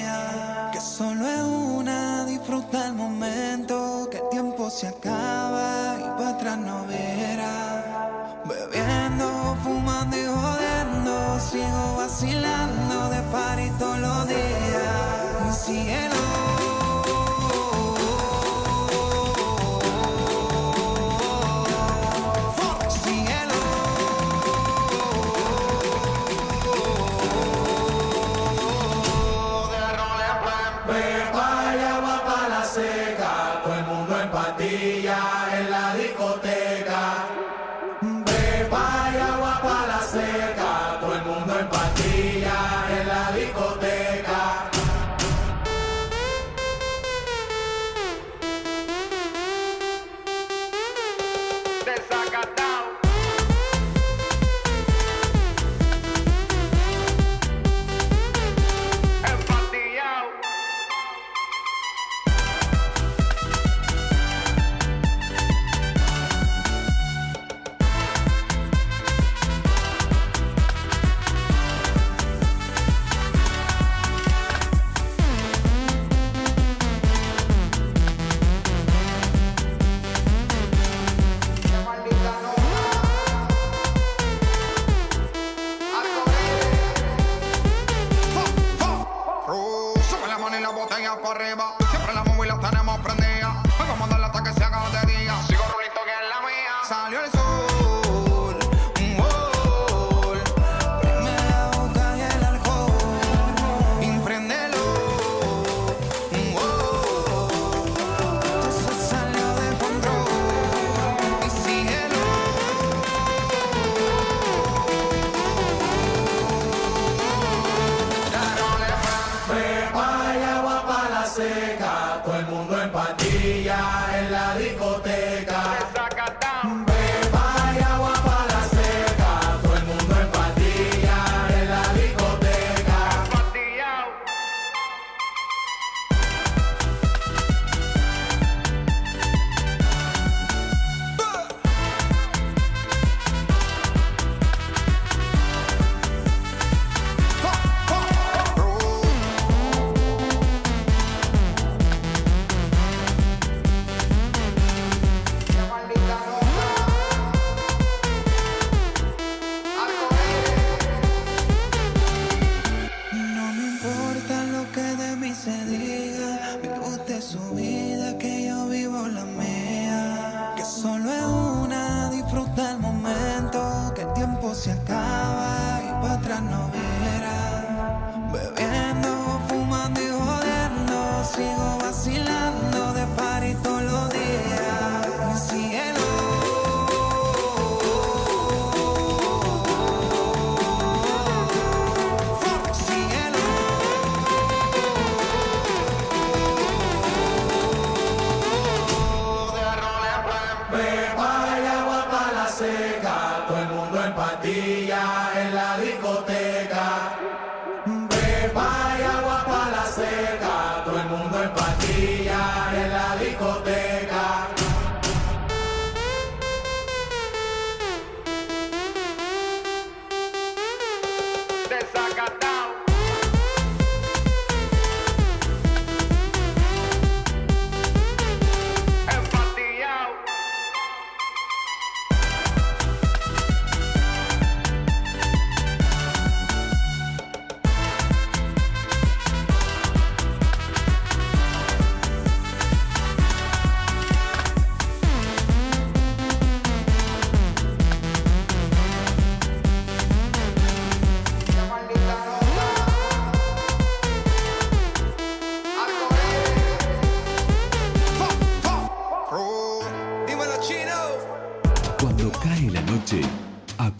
Solo es una, disfruta el momento, que el tiempo se acaba y para atrás no verá. Bebiendo, fumando y jodiendo, sigo vacilando de party todos los días. Cielo.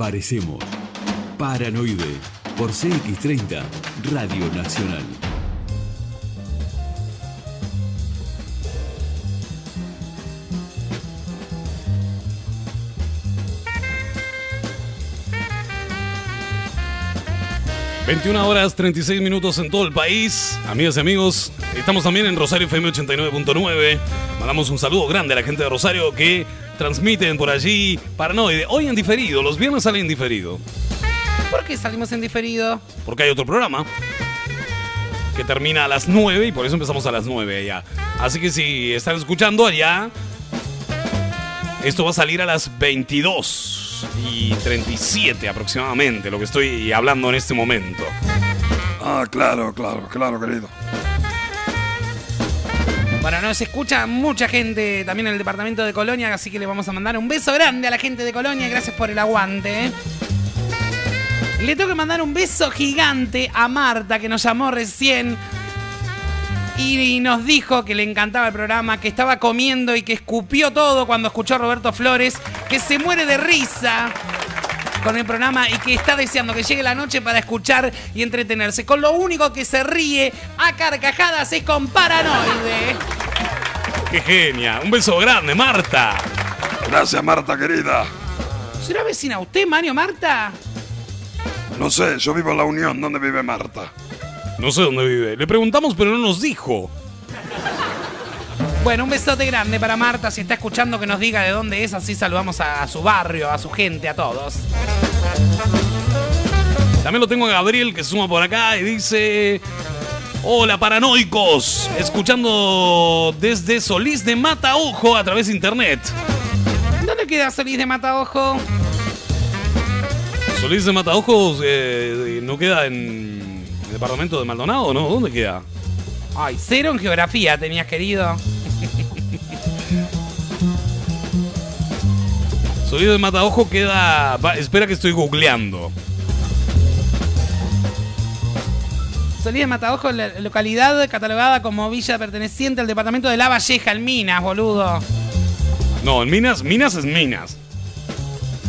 Aparecemos. Paranoide. Por CX30, Radio Nacional. ...21 horas 36 minutos en todo el país. Amigas y amigos, estamos también en Rosario FM 89.9. Mandamos un saludo grande a la gente de Rosario que transmiten por allí Paranoide. Hoy en diferido, los viernes salen en diferido. ¿Por qué salimos en diferido? Porque hay otro programa que termina a las 9 y por eso empezamos a las 9 allá. Así que si están escuchando allá, esto va a salir a las 22 y 37 aproximadamente, lo que estoy hablando en este momento. Ah, claro, claro, claro, querido. Bueno, nos escucha mucha gente también en el departamento de Colonia, así que le vamos a mandar un beso grande a la gente de Colonia. Gracias por el aguante. ¿eh? Le tengo que mandar un beso gigante a Marta, que nos llamó recién y nos dijo que le encantaba el programa, que estaba comiendo y que escupió todo cuando escuchó a Roberto Flores, que se muere de risa con el programa y que está deseando que llegue la noche para escuchar y entretenerse. Con lo único que se ríe a carcajadas es con Paranoide. ¡Qué genia! Un beso grande, Marta. Gracias, Marta, querida. ¿Será vecina usted, Mario Marta? No sé, yo vivo en La Unión. ¿Dónde vive Marta? No sé dónde vive. Le preguntamos, pero no nos dijo. Bueno, un besote grande para Marta. Si está escuchando, que nos diga de dónde es. Así saludamos a, a su barrio, a su gente, a todos. También lo tengo a Gabriel que suma por acá y dice... Hola paranoicos, escuchando desde Solís de Mataojo a través de internet. ¿Dónde queda Solís de Mataojo? Solís de Mataojo eh, no queda en el departamento de Maldonado, ¿no? ¿Dónde queda? Ay, cero en geografía tenías querido. Solís de Mataojo queda... va, espera que estoy googleando. Solís de Mataojo, localidad catalogada como villa perteneciente al departamento de La Valleja, en Minas, boludo. No, en Minas, Minas es Minas.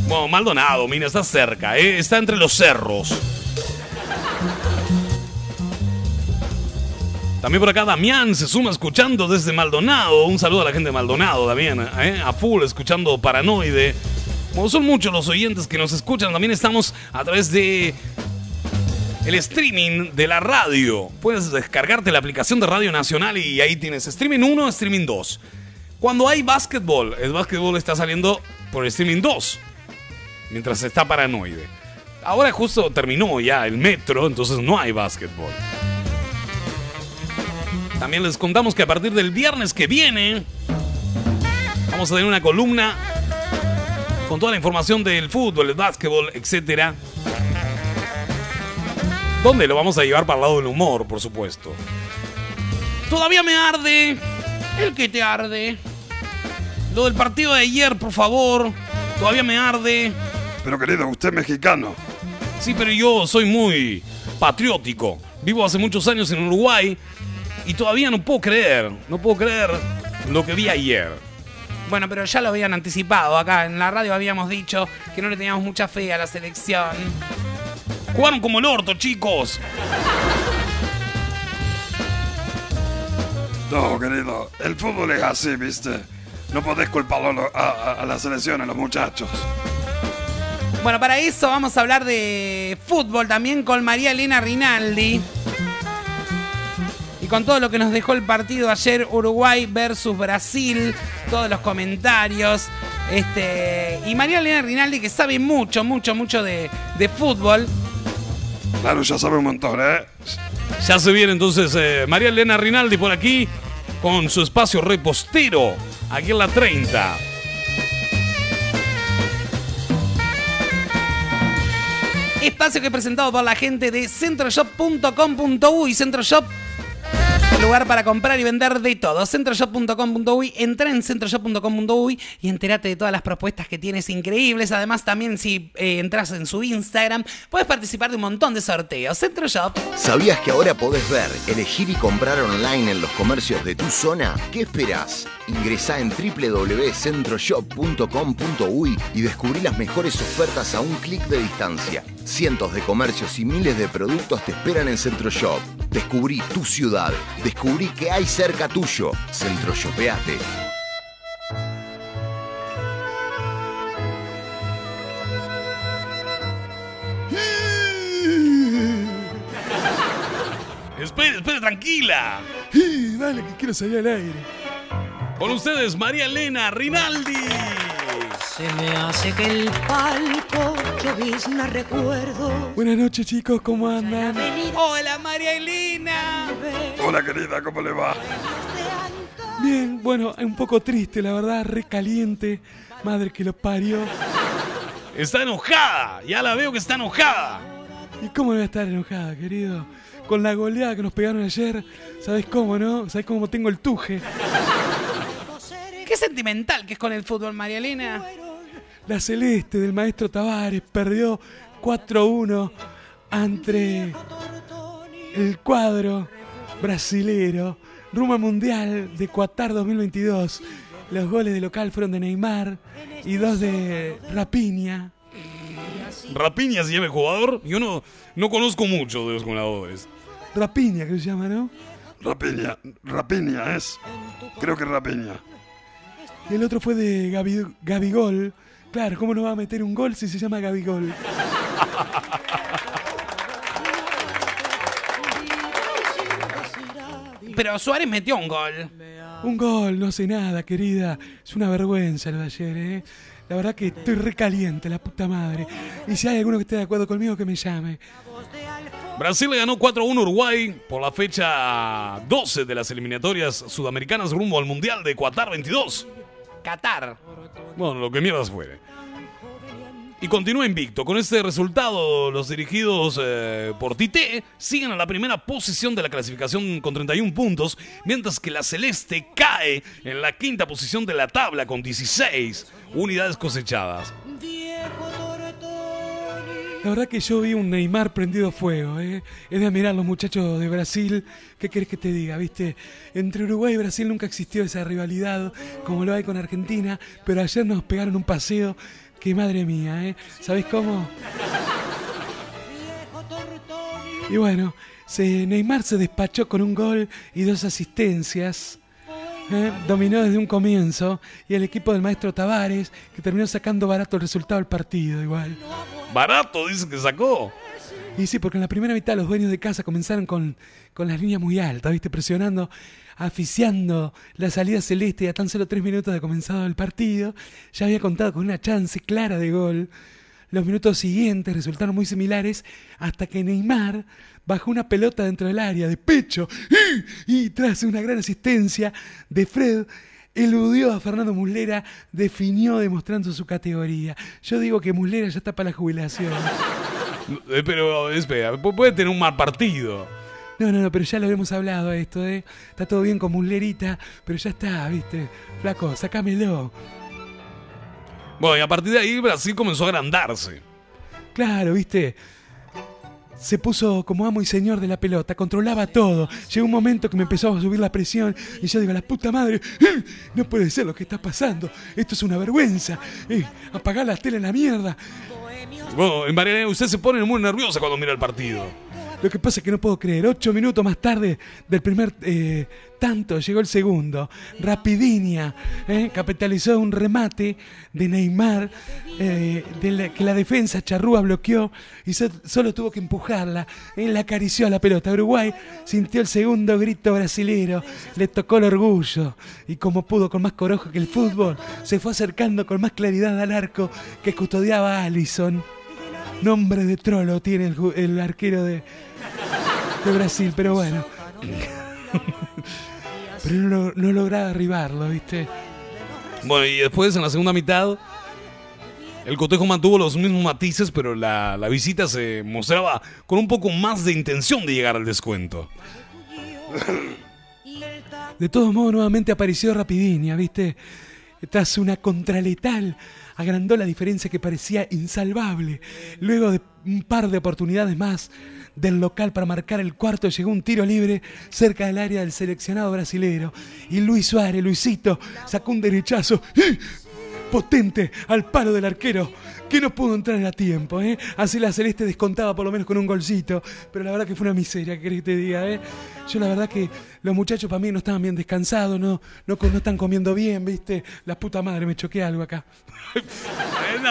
Bueno, Maldonado, Minas, está cerca, ¿eh? está entre los cerros. También por acá Damián se suma escuchando desde Maldonado. Un saludo a la gente de Maldonado también, ¿eh? a full escuchando Paranoide. Como son muchos los oyentes que nos escuchan, también estamos a través de el streaming de la radio. Puedes descargarte la aplicación de Radio Nacional y ahí tienes streaming 1, streaming 2. Cuando hay básquetbol, el básquetbol está saliendo por streaming 2, mientras está paranoide. Ahora justo terminó ya el metro, entonces no hay básquetbol. También les contamos que a partir del viernes que viene vamos a tener una columna con toda la información del fútbol, el básquetbol, etcétera. ¿Dónde lo vamos a llevar para el lado del humor, por supuesto? Todavía me arde. ¿El que te arde? Lo del partido de ayer, por favor. Todavía me arde. Pero querido, usted es mexicano. Sí, pero yo soy muy patriótico. Vivo hace muchos años en Uruguay y todavía no puedo creer, no puedo creer lo que vi ayer. Bueno, pero ya lo habían anticipado acá. En la radio habíamos dicho que no le teníamos mucha fe a la selección. Jugaron como el orto, chicos. No, querido, el fútbol es así, ¿viste? No podés culparlo a, a- a la selección, a los muchachos. Bueno, para eso vamos a hablar de fútbol también con María Elena Rinaldi. Con todo lo que nos dejó el partido ayer Uruguay versus Brasil, todos los comentarios. Este, y María Elena Rinaldi que sabe mucho, mucho, mucho de, de fútbol. Claro, ya sabe un montón, ¿eh? Ya se viene entonces eh, María Elena Rinaldi por aquí con su espacio repostero, aquí en la 30. Espacio que es presentado por la gente de centroshop.com.uy. Centroshop lugar para comprar y vender de todo. Centroshop.com.uy, entra en centroshop.com.uy y entérate de todas las propuestas que tienes increíbles. Además, también si eh, entras en su Instagram, puedes participar de un montón de sorteos. Centroshop. ¿Sabías que ahora podés ver, elegir y comprar online en los comercios de tu zona? ¿Qué esperás? Ingresá en www.centroshop.com.uy y descubrí las mejores ofertas a un clic de distancia. Cientos de comercios y miles de productos te esperan en Centroshop. Descubrí tu ciudad. Que hay cerca tuyo. Centroshopeate. Espere, espere, tranquila. dale, que quiero salir al aire. Con ustedes, María Elena Rinaldi. Se me hace que el palco llovizna recuerdo. Buenas noches, chicos, ¿cómo andan? Hola, María Elena. Hola, querida, ¿cómo le va? Bien, bueno, un poco triste, la verdad, recaliente. Madre que lo parió. Está enojada, ya la veo que está enojada. ¿Y cómo no voy a estar enojada, querido? Con la goleada que nos pegaron ayer, ¿sabes cómo, no? ¿Sabes cómo tengo el tuje? Qué sentimental que es con el fútbol, María Elena. La celeste del maestro Tavares perdió 4-1 ante el cuadro brasilero rumbo al Mundial de Qatar 2022. Los goles de local fueron de Neymar y dos de Rapiña. Rapiña se llama el jugador. Yo no, no conozco mucho de los jugadores. Rapiña, que se llama, ¿no? Rapiña, Rapiña es. Creo que es Rapiña. Y el otro fue de Gabi, Gabigol. Claro, ¿cómo no va a meter un gol si se llama Gabigol? Pero Suárez metió un gol. Un gol, no sé nada, querida. Es una vergüenza lo de ayer, ¿eh? La verdad que estoy recaliente, la puta madre. Y si hay alguno que esté de acuerdo conmigo, que me llame. Brasil le ganó 4-1 a Uruguay por la fecha 12 de las eliminatorias sudamericanas rumbo al Mundial de Qatar 22. Qatar. Bueno, lo que mierdas fue. Y continúa invicto. Con este resultado, los dirigidos eh, por Tite siguen a la primera posición de la clasificación con 31 puntos, mientras que la Celeste cae en la quinta posición de la tabla con 16 unidades cosechadas. La verdad que yo vi un Neymar prendido fuego, ¿eh? Es de admirar los muchachos de Brasil. ¿Qué querés que te diga, viste? Entre Uruguay y Brasil nunca existió esa rivalidad como lo hay con Argentina, pero ayer nos pegaron un paseo que madre mía, ¿eh? ¿Sabés cómo? Y bueno, se, Neymar se despachó con un gol y dos asistencias. ¿eh? Dominó desde un comienzo y el equipo del maestro Tavares, que terminó sacando barato el resultado del partido igual. Barato, dice que sacó. Y sí, porque en la primera mitad los dueños de casa comenzaron con, con las líneas muy altas, ¿viste? Presionando, aficiando la salida celeste y a tan solo tres minutos de comenzado el partido. Ya había contado con una chance clara de gol. Los minutos siguientes resultaron muy similares hasta que Neymar bajó una pelota dentro del área de pecho y, y tras una gran asistencia de Fred eludió a Fernando Muslera, definió demostrando su categoría. Yo digo que Muslera ya está para la jubilación. Eh, Pero, espera, pu- puede tener un mal partido. No, no, no, pero ya lo habíamos hablado esto, ¿eh? Está todo bien con Muslerita, pero ya está, ¿viste? Flaco, sacámelo. Bueno, y a partir de ahí Brasil comenzó a agrandarse. Claro, ¿viste? Se puso como amo y señor de la pelota, controlaba todo. Llegó un momento que me empezó a subir la presión y yo digo, la puta madre, ¡eh! no puede ser lo que está pasando. Esto es una vergüenza. Eh, apagá la tele en la mierda. Bueno, en Mariana, usted se pone muy nerviosa cuando mira el partido. Lo que pasa es que no puedo creer. Ocho minutos más tarde del primer eh, tanto llegó el segundo. Rapidinia eh, capitalizó un remate de Neymar eh, la- que la defensa charrúa bloqueó y so- solo tuvo que empujarla. Él acarició a la pelota. Uruguay sintió el segundo grito brasilero. Le tocó el orgullo y como pudo con más corojo que el fútbol, se fue acercando con más claridad al arco que custodiaba Allison. Nombre de trolo tiene el, el arquero de, de Brasil, pero bueno. pero no, no lograba derribarlo, ¿viste? Bueno, y después en la segunda mitad, el cotejo mantuvo los mismos matices, pero la, la visita se mostraba con un poco más de intención de llegar al descuento. De todos modos, nuevamente apareció Rapidinia, ¿viste? Tras una contraletal, agrandó la diferencia que parecía insalvable. Luego de un par de oportunidades más del local para marcar el cuarto, llegó un tiro libre cerca del área del seleccionado brasilero. Y Luis Suárez, Luisito, sacó un derechazo ¡eh! potente al palo del arquero que no pudo entrar a tiempo, ¿eh? Así la Celeste descontaba por lo menos con un golcito, pero la verdad que fue una miseria, ¿qué querés que te diga, eh? Yo la verdad que los muchachos para mí no estaban bien descansados, no, no, no están comiendo bien, ¿viste? La puta madre, me choqué algo acá.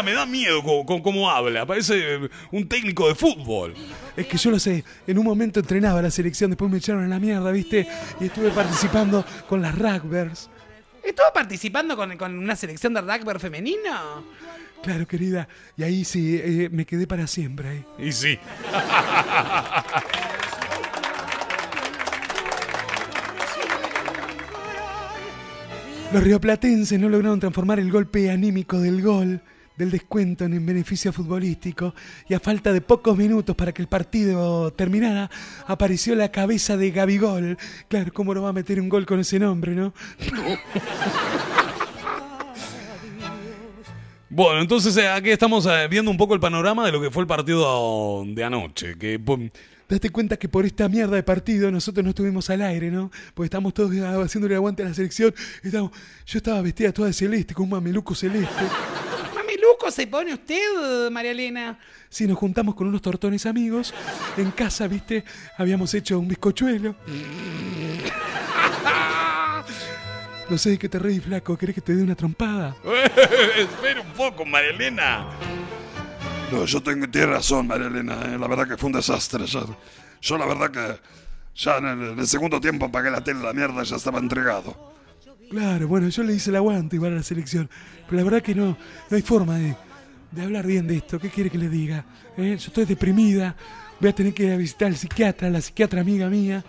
Me da miedo con, con cómo habla. Parece un técnico de fútbol. Es que yo lo sé, en un momento entrenaba la selección, después me echaron a la mierda, ¿viste? Y estuve participando con las Rugbyers. ¿Estuvo participando con, con una selección de rugby femenino? Claro, querida. Y ahí sí, eh, me quedé para siempre. Y sí. Los rioplatenses no lograron transformar el golpe anímico del gol, del descuento en beneficio futbolístico, y a falta de pocos minutos para que el partido terminara, apareció la cabeza de Gabigol. Claro, ¿cómo no va a meter un gol con ese nombre, no? Bueno, entonces eh, aquí estamos eh, viendo un poco el panorama de lo que fue el partido de anoche. Que, pum, Date cuenta que por esta mierda de partido nosotros no estuvimos al aire, ¿no? Porque estamos todos ah, haciéndole aguante a la selección. Estamos- yo estaba vestida toda de celeste, con un mameluco celeste. Mameluco se pone usted, María Elena. Sí, nos juntamos con unos tortones amigos. En casa, ¿viste? Habíamos hecho un bizcochuelo. No sé de qué te reís, flaco. ¿Querés que te dé una trompada? Espera un poco, María Elena. No, yo tengo, tiene razón, María Elena. eh, La verdad que fue un desastre. Yo, yo la verdad que ya en el, en el segundo tiempo apagué la tele, la mierda ya estaba entregado. Claro, bueno, yo le hice el aguante igual a la selección. Pero la verdad que no, no hay forma de, de hablar bien de esto. ¿Qué quiere que le diga? ¿Eh? Yo estoy deprimida. Voy a tener que ir a visitar al psiquiatra, la psiquiatra amiga mía.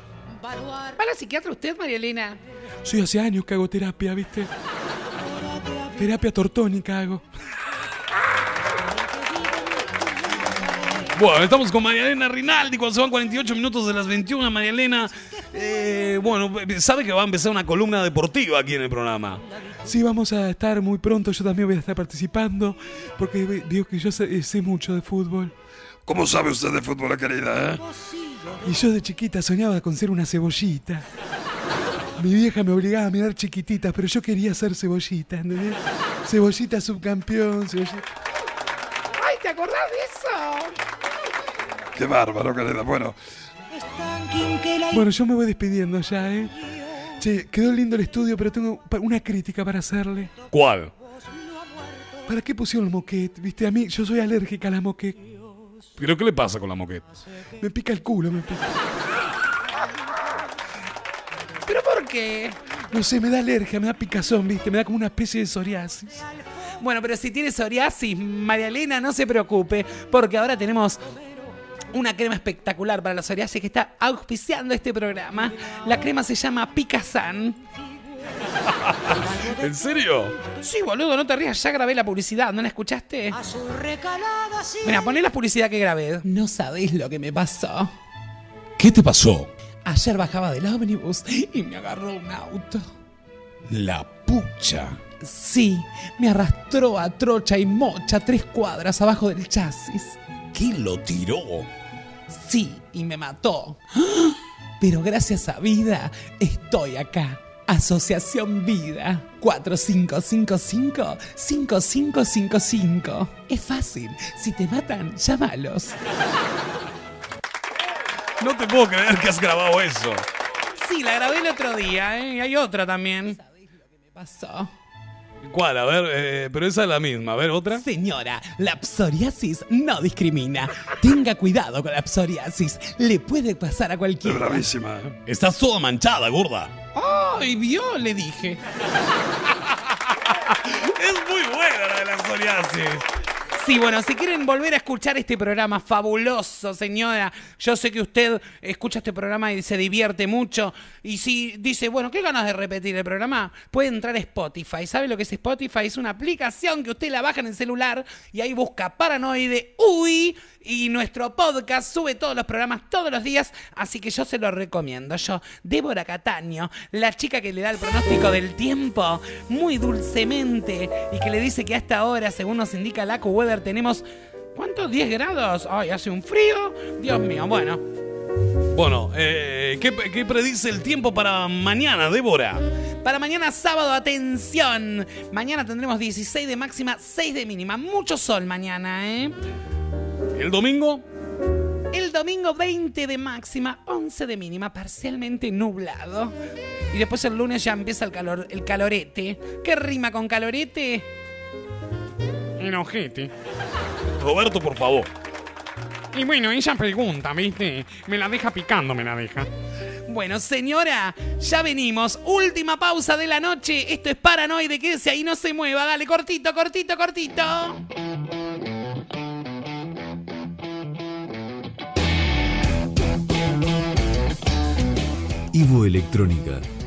¿Va a la psiquiatra usted, María Elena? Soy hace años que hago terapia, ¿viste? Terapia tortónica hago. Bueno, estamos con María Elena Rinaldi cuando se van 48 minutos de las 21. María Elena, eh, bueno, sabe que va a empezar una columna deportiva aquí en el programa. Sí, vamos a estar muy pronto. Yo también voy a estar participando. Porque digo que yo sé, sé mucho de fútbol. ¿Cómo sabe usted de fútbol, querida? eh? Y yo de chiquita soñaba con ser una cebollita. Mi vieja me obligaba a mirar chiquititas, pero yo quería ser cebollita, ¿entendés? Cebollita subcampeón, cebollita. ¡Ay, te acordás de eso! Qué bárbaro, querida. Bueno, Bueno, yo me voy despidiendo ya, ¿eh? Che, quedó lindo el estudio, pero tengo una crítica para hacerle. ¿Cuál? ¿Para qué pusieron el moquete? Viste, a mí, yo soy alérgica a la moquete. ¿Pero qué le pasa con la moqueta? Me pica el culo, me pica. ¿Pero por qué? No sé, me da alergia, me da picazón, viste, me da como una especie de psoriasis. Bueno, pero si tiene psoriasis, María Elena, no se preocupe, porque ahora tenemos una crema espectacular para la psoriasis que está auspiciando este programa. La crema se llama Picasan. ¿En serio? Sí, boludo, no te rías, ya grabé la publicidad, ¿no la escuchaste? Mira, poné la publicidad que grabé. No sabéis lo que me pasó. ¿Qué te pasó? Ayer bajaba del ómnibus y me agarró un auto. La pucha. Sí, me arrastró a trocha y mocha tres cuadras abajo del chasis. ¿Quién lo tiró? Sí, y me mató. Pero gracias a vida estoy acá. Asociación Vida 4555-5555. Es fácil. Si te matan, llámalos. No te puedo creer que has grabado eso. Sí, la grabé el otro día, ¿eh? Y hay otra también. ¿Qué pasó? ¿Cuál? A ver, eh, pero esa es la misma. A ver, otra. Señora, la psoriasis no discrimina. Tenga cuidado con la psoriasis. Le puede pasar a cualquiera. bravísima, ¿eh? Estás toda manchada, gorda. ¡Ay, vio! Le dije. Es muy buena la de la psoriasis. Sí, bueno, si quieren volver a escuchar este programa fabuloso, señora, yo sé que usted escucha este programa y se divierte mucho. Y si dice, bueno, qué ganas de repetir el programa, puede entrar a Spotify. ¿Sabe lo que es Spotify? Es una aplicación que usted la baja en el celular y ahí busca Paranoide Uy y nuestro podcast sube todos los programas todos los días, así que yo se lo recomiendo. Yo, Débora Cataño, la chica que le da el pronóstico del tiempo muy dulcemente y que le dice que hasta ahora, según nos indica la Tenemos ¿cuántos? 10 grados. Ay, hace un frío. Dios mío, bueno. Bueno, eh, ¿qué, qué predice el tiempo para mañana, Débora? Para mañana sábado, atención. Mañana tendremos 16 de máxima, 6 de mínima. Mucho sol mañana, ¿eh? ¿El domingo? El domingo 20 de máxima, 11 de mínima, parcialmente nublado. Y después el lunes ya empieza el calor, el calorete. ¿Qué rima con calorete? Enojete. Roberto, por favor. Y bueno, ella pregunta, ¿viste? Me la deja picando, me la deja. Bueno, señora, ya venimos. Última pausa de la noche. Esto es paranoide. Quédese ahí, no se mueva. Dale, cortito, cortito, cortito. Ivo Electrónica,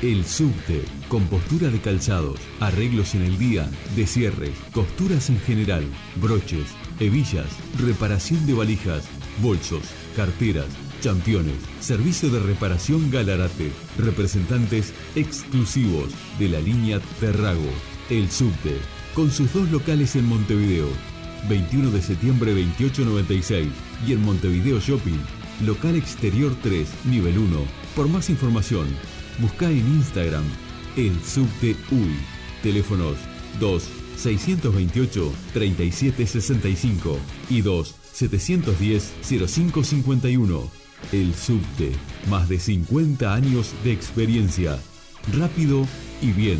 El subte, compostura de calzados, arreglos en el día, descierres, costuras en general, broches, hebillas, reparación de valijas, bolsos, carteras, championes, servicio de reparación Galarate, representantes exclusivos de la línea Terrago. El subte, con sus dos locales en Montevideo, 21 de septiembre 2896 y en Montevideo Shopping, local exterior 3, nivel 1. Por más información, Busca en Instagram el subte UI. Teléfonos 2 628 3765 y 2 710 0551. El subte. Más de 50 años de experiencia. Rápido y bien.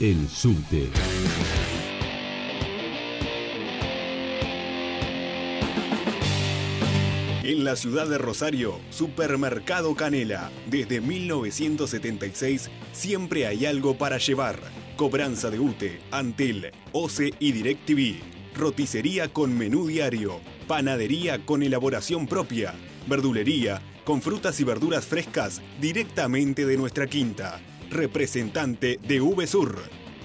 El subte. En la ciudad de Rosario, Supermercado Canela. Desde 1976 siempre hay algo para llevar. Cobranza de UTE, Antel, OCE y DirecTV. Roticería con menú diario. Panadería con elaboración propia. Verdulería con frutas y verduras frescas directamente de nuestra quinta. Representante de VSUR.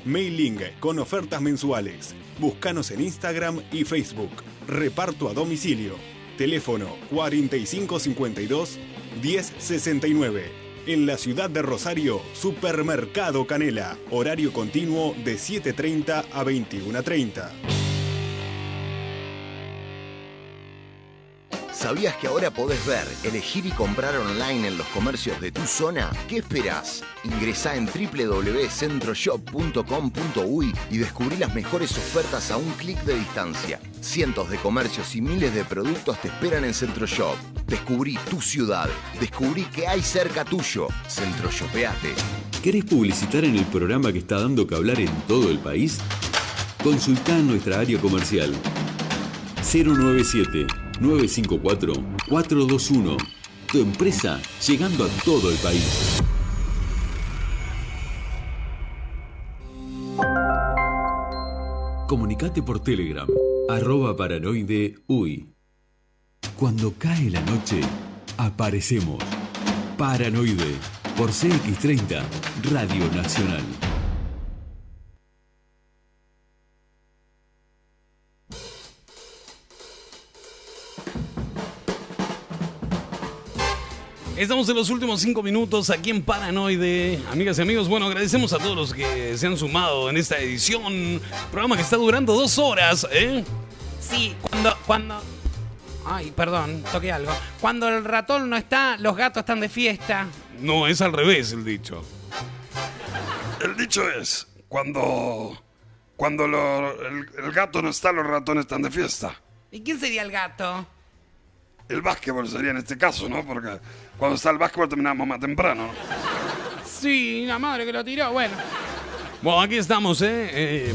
Mailing con ofertas mensuales. Búscanos en Instagram y Facebook. Reparto a domicilio. Teléfono 4552-1069. En la ciudad de Rosario, Supermercado Canela. Horario continuo de 7.30 a 21.30. ¿Sabías que ahora podés ver, elegir y comprar online en los comercios de tu zona? ¿Qué esperás? Ingresá en www.centroshop.com.uy y descubrí las mejores ofertas a un clic de distancia. Cientos de comercios y miles de productos te esperan en Centroshop. Descubrí tu ciudad. Descubrí que hay cerca tuyo. Centroshopeate. ¿Querés publicitar en el programa que está dando que hablar en todo el país? Consultá en nuestra área comercial 097 954 421. Tu empresa llegando a todo el país. Comunicate por Telegram, arroba paranoide uy. Cuando cae la noche, aparecemos. Paranoide, por CX30, Radio Nacional. Estamos en los últimos cinco minutos aquí en Paranoide. Amigas y amigos, bueno, agradecemos a todos los que se han sumado en esta edición. Programa que está durando dos horas, ¿eh? Sí, cuando, cuando. Ay, perdón, toqué algo. Cuando el ratón no está, los gatos están de fiesta. No, es al revés el dicho. El dicho es, cuando, cuando lo- el, el gato no está, los ratones están de fiesta. ¿Y quién sería el gato? El básquetbol sería en este caso, ¿no? Porque cuando está el básquetbol terminamos más temprano. ¿no? Sí, la madre que lo tiró, bueno. Bueno, aquí estamos, ¿eh? Eh,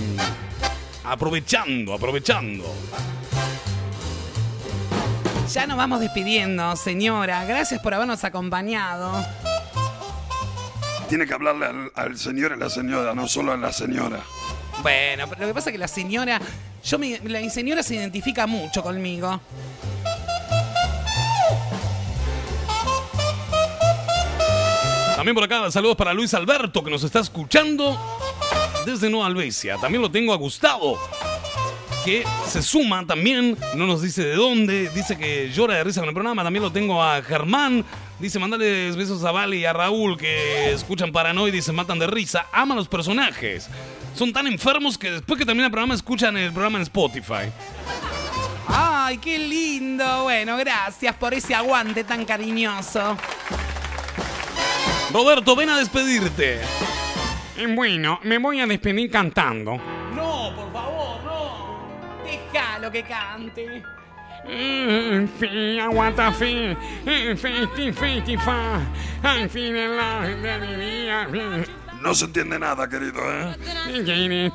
aprovechando, aprovechando. Ya nos vamos despidiendo, señora. Gracias por habernos acompañado. Tiene que hablarle al, al señor y la señora, no solo a la señora. Bueno, pero lo que pasa es que la señora. Yo me- la señora se identifica mucho conmigo. También por acá, saludos para Luis Alberto, que nos está escuchando desde Nueva Albesia. También lo tengo a Gustavo, que se suma también, no nos dice de dónde, dice que llora de risa con el programa. También lo tengo a Germán, dice mandales besos a Vale y a Raúl, que escuchan Paranoid y se matan de risa. Aman los personajes. Son tan enfermos que después que termina el programa escuchan el programa en Spotify. ¡Ay, qué lindo! Bueno, gracias por ese aguante tan cariñoso. Roberto, ven a despedirte. Bueno, me voy a despedir cantando. No, por favor, no. Déjalo que cante. Fi, aguanta eh, fiti, fiti, fa, al fin de la de mi vida. No se entiende nada, querido, ¿eh? Eh.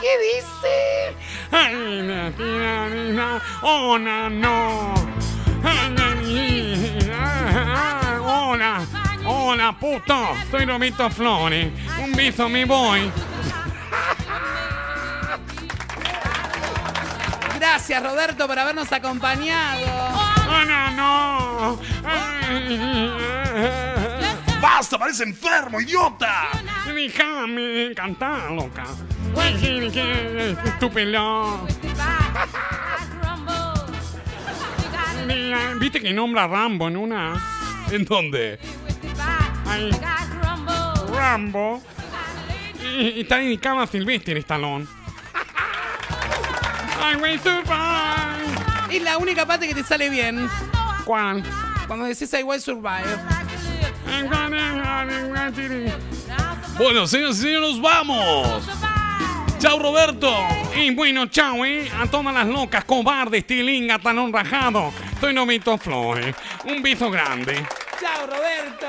¿Qué dice? Ay, oh, no. Hola, hola, puto, soy Robito Flores. Un beso, me voy. Gracias, Roberto, por habernos acompañado. ¡Oh, no, no! ¡Basta! ¡Parece enfermo, idiota! Déjame cantar, loca. Tu pelo. ¿Viste que nombra a Rambo en una? ¿En dónde? Ahí. Rambo. Y, y está dedicado a Sylvester Stallone. I to buy. Es la única parte que te sale bien. ¿Cuál? Cuando decís I will survive. Bueno, señores y señores, nos vamos. Chao, Roberto. Y bueno, chao, ¿eh? A todas las locas, cobardes, tilinga, tan rajado. Soy Novito Flores. Un beso grande. Chao, Roberto.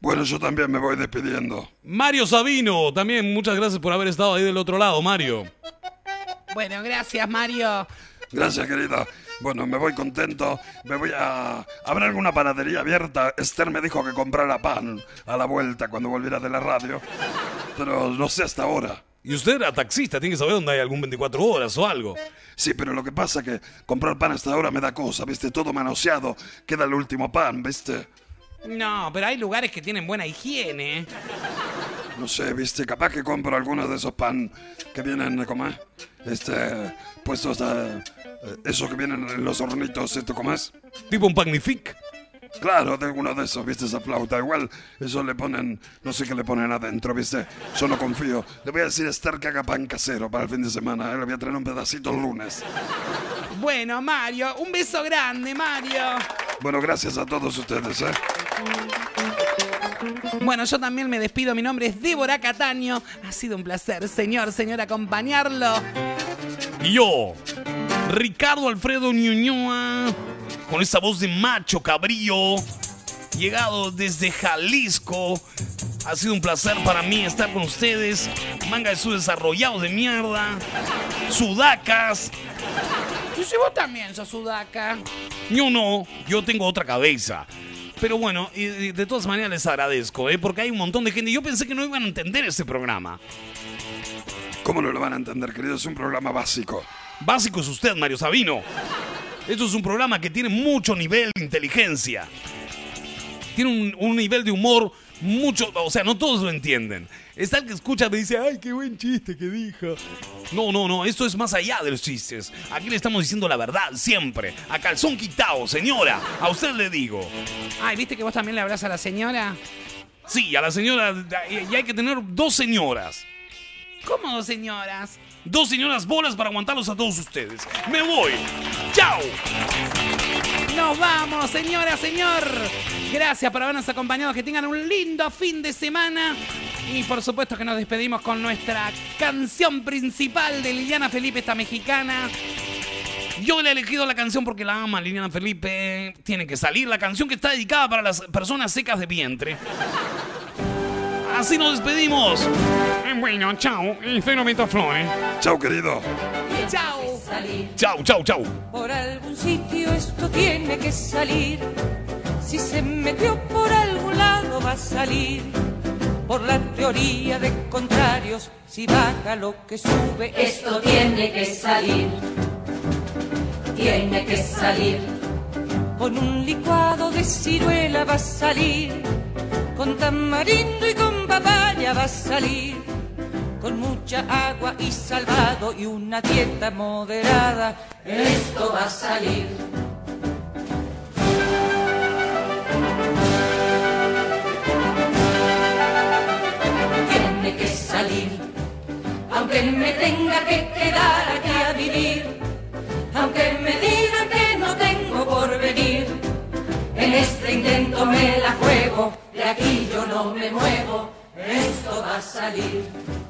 Bueno, yo también me voy despidiendo. Mario Sabino, también muchas gracias por haber estado ahí del otro lado, Mario. Bueno, gracias, Mario. Gracias, querida. Bueno, me voy contento. Me voy a... ¿Habrá alguna panadería abierta? Esther me dijo que comprara pan a la vuelta cuando volviera de la radio. Pero no sé hasta ahora. Y usted era taxista, tiene que saber dónde hay algún 24 horas o algo. Sí, pero lo que pasa es que comprar pan hasta ahora me da cosa, ¿viste? Todo manoseado. Queda el último pan, ¿viste? No, pero hay lugares que tienen buena higiene. No sé, ¿viste? Capaz que compro algunos de esos pan que vienen, ¿cómo es? Este, puestos a... Esos que vienen en los hornitos, ¿esto cómo es? Tipo un Pagnific. Claro, de uno de esos, ¿viste? Esa flauta. Igual, eso le ponen, no sé qué le ponen adentro, ¿viste? Yo no confío. Le voy a decir a Esther que haga pan casero para el fin de semana. ¿eh? Le voy a traer un pedacito el lunes. Bueno, Mario, un beso grande, Mario. Bueno, gracias a todos ustedes, ¿eh? Bueno, yo también me despido. Mi nombre es Débora Cataño. Ha sido un placer, señor, señor, acompañarlo. Y yo, Ricardo Alfredo Ñuñoa, con esa voz de macho cabrío, llegado desde Jalisco. Ha sido un placer para mí estar con ustedes. Manga de sus desarrollados de mierda. Sudacas. Y si vos también sos sudaca. Yo no, yo tengo otra cabeza. Pero bueno, y de todas maneras les agradezco, ¿eh? porque hay un montón de gente. Yo pensé que no iban a entender este programa. ¿Cómo no lo van a entender, querido? Es un programa básico. Básico es usted, Mario Sabino. Esto es un programa que tiene mucho nivel de inteligencia. Tiene un, un nivel de humor mucho... O sea, no todos lo entienden. Está el que escucha y dice, ay, qué buen chiste que dijo. No, no, no, esto es más allá de los chistes. Aquí le estamos diciendo la verdad, siempre. A calzón quitado, señora. A usted le digo. Ay, ¿viste que vos también le hablas a la señora? Sí, a la señora... Y hay que tener dos señoras. ¿Cómo dos señoras? Dos señoras bolas para aguantarlos a todos ustedes. Me voy. ¡Chao! Nos vamos, señora, señor. Gracias por habernos acompañado. Que tengan un lindo fin de semana. Y por supuesto que nos despedimos con nuestra canción principal de Liliana Felipe, esta mexicana. Yo le he elegido la canción porque la ama Liliana Felipe. Tiene que salir la canción que está dedicada para las personas secas de vientre. Así nos despedimos. Eh, Bueno, chao. Y Fenomento Flores. Chao, querido. Chao. Chau, chau, chau. Por algún sitio esto tiene que salir. Si se metió por algún lado va a salir. Por la teoría de contrarios, si baja lo que sube, Esto tiene que salir. Tiene que salir. Con un licuado de ciruela va a salir. Con tamarindo y con papaya va a salir. Con mucha agua y salvado y una dieta moderada. Esto va a salir. Tiene que salir. Aunque me tenga que quedar aquí a vivir. Aunque me digan que no tengo por venir. En este intento me la juego. De aquí yo no me muevo. Esto va a salir.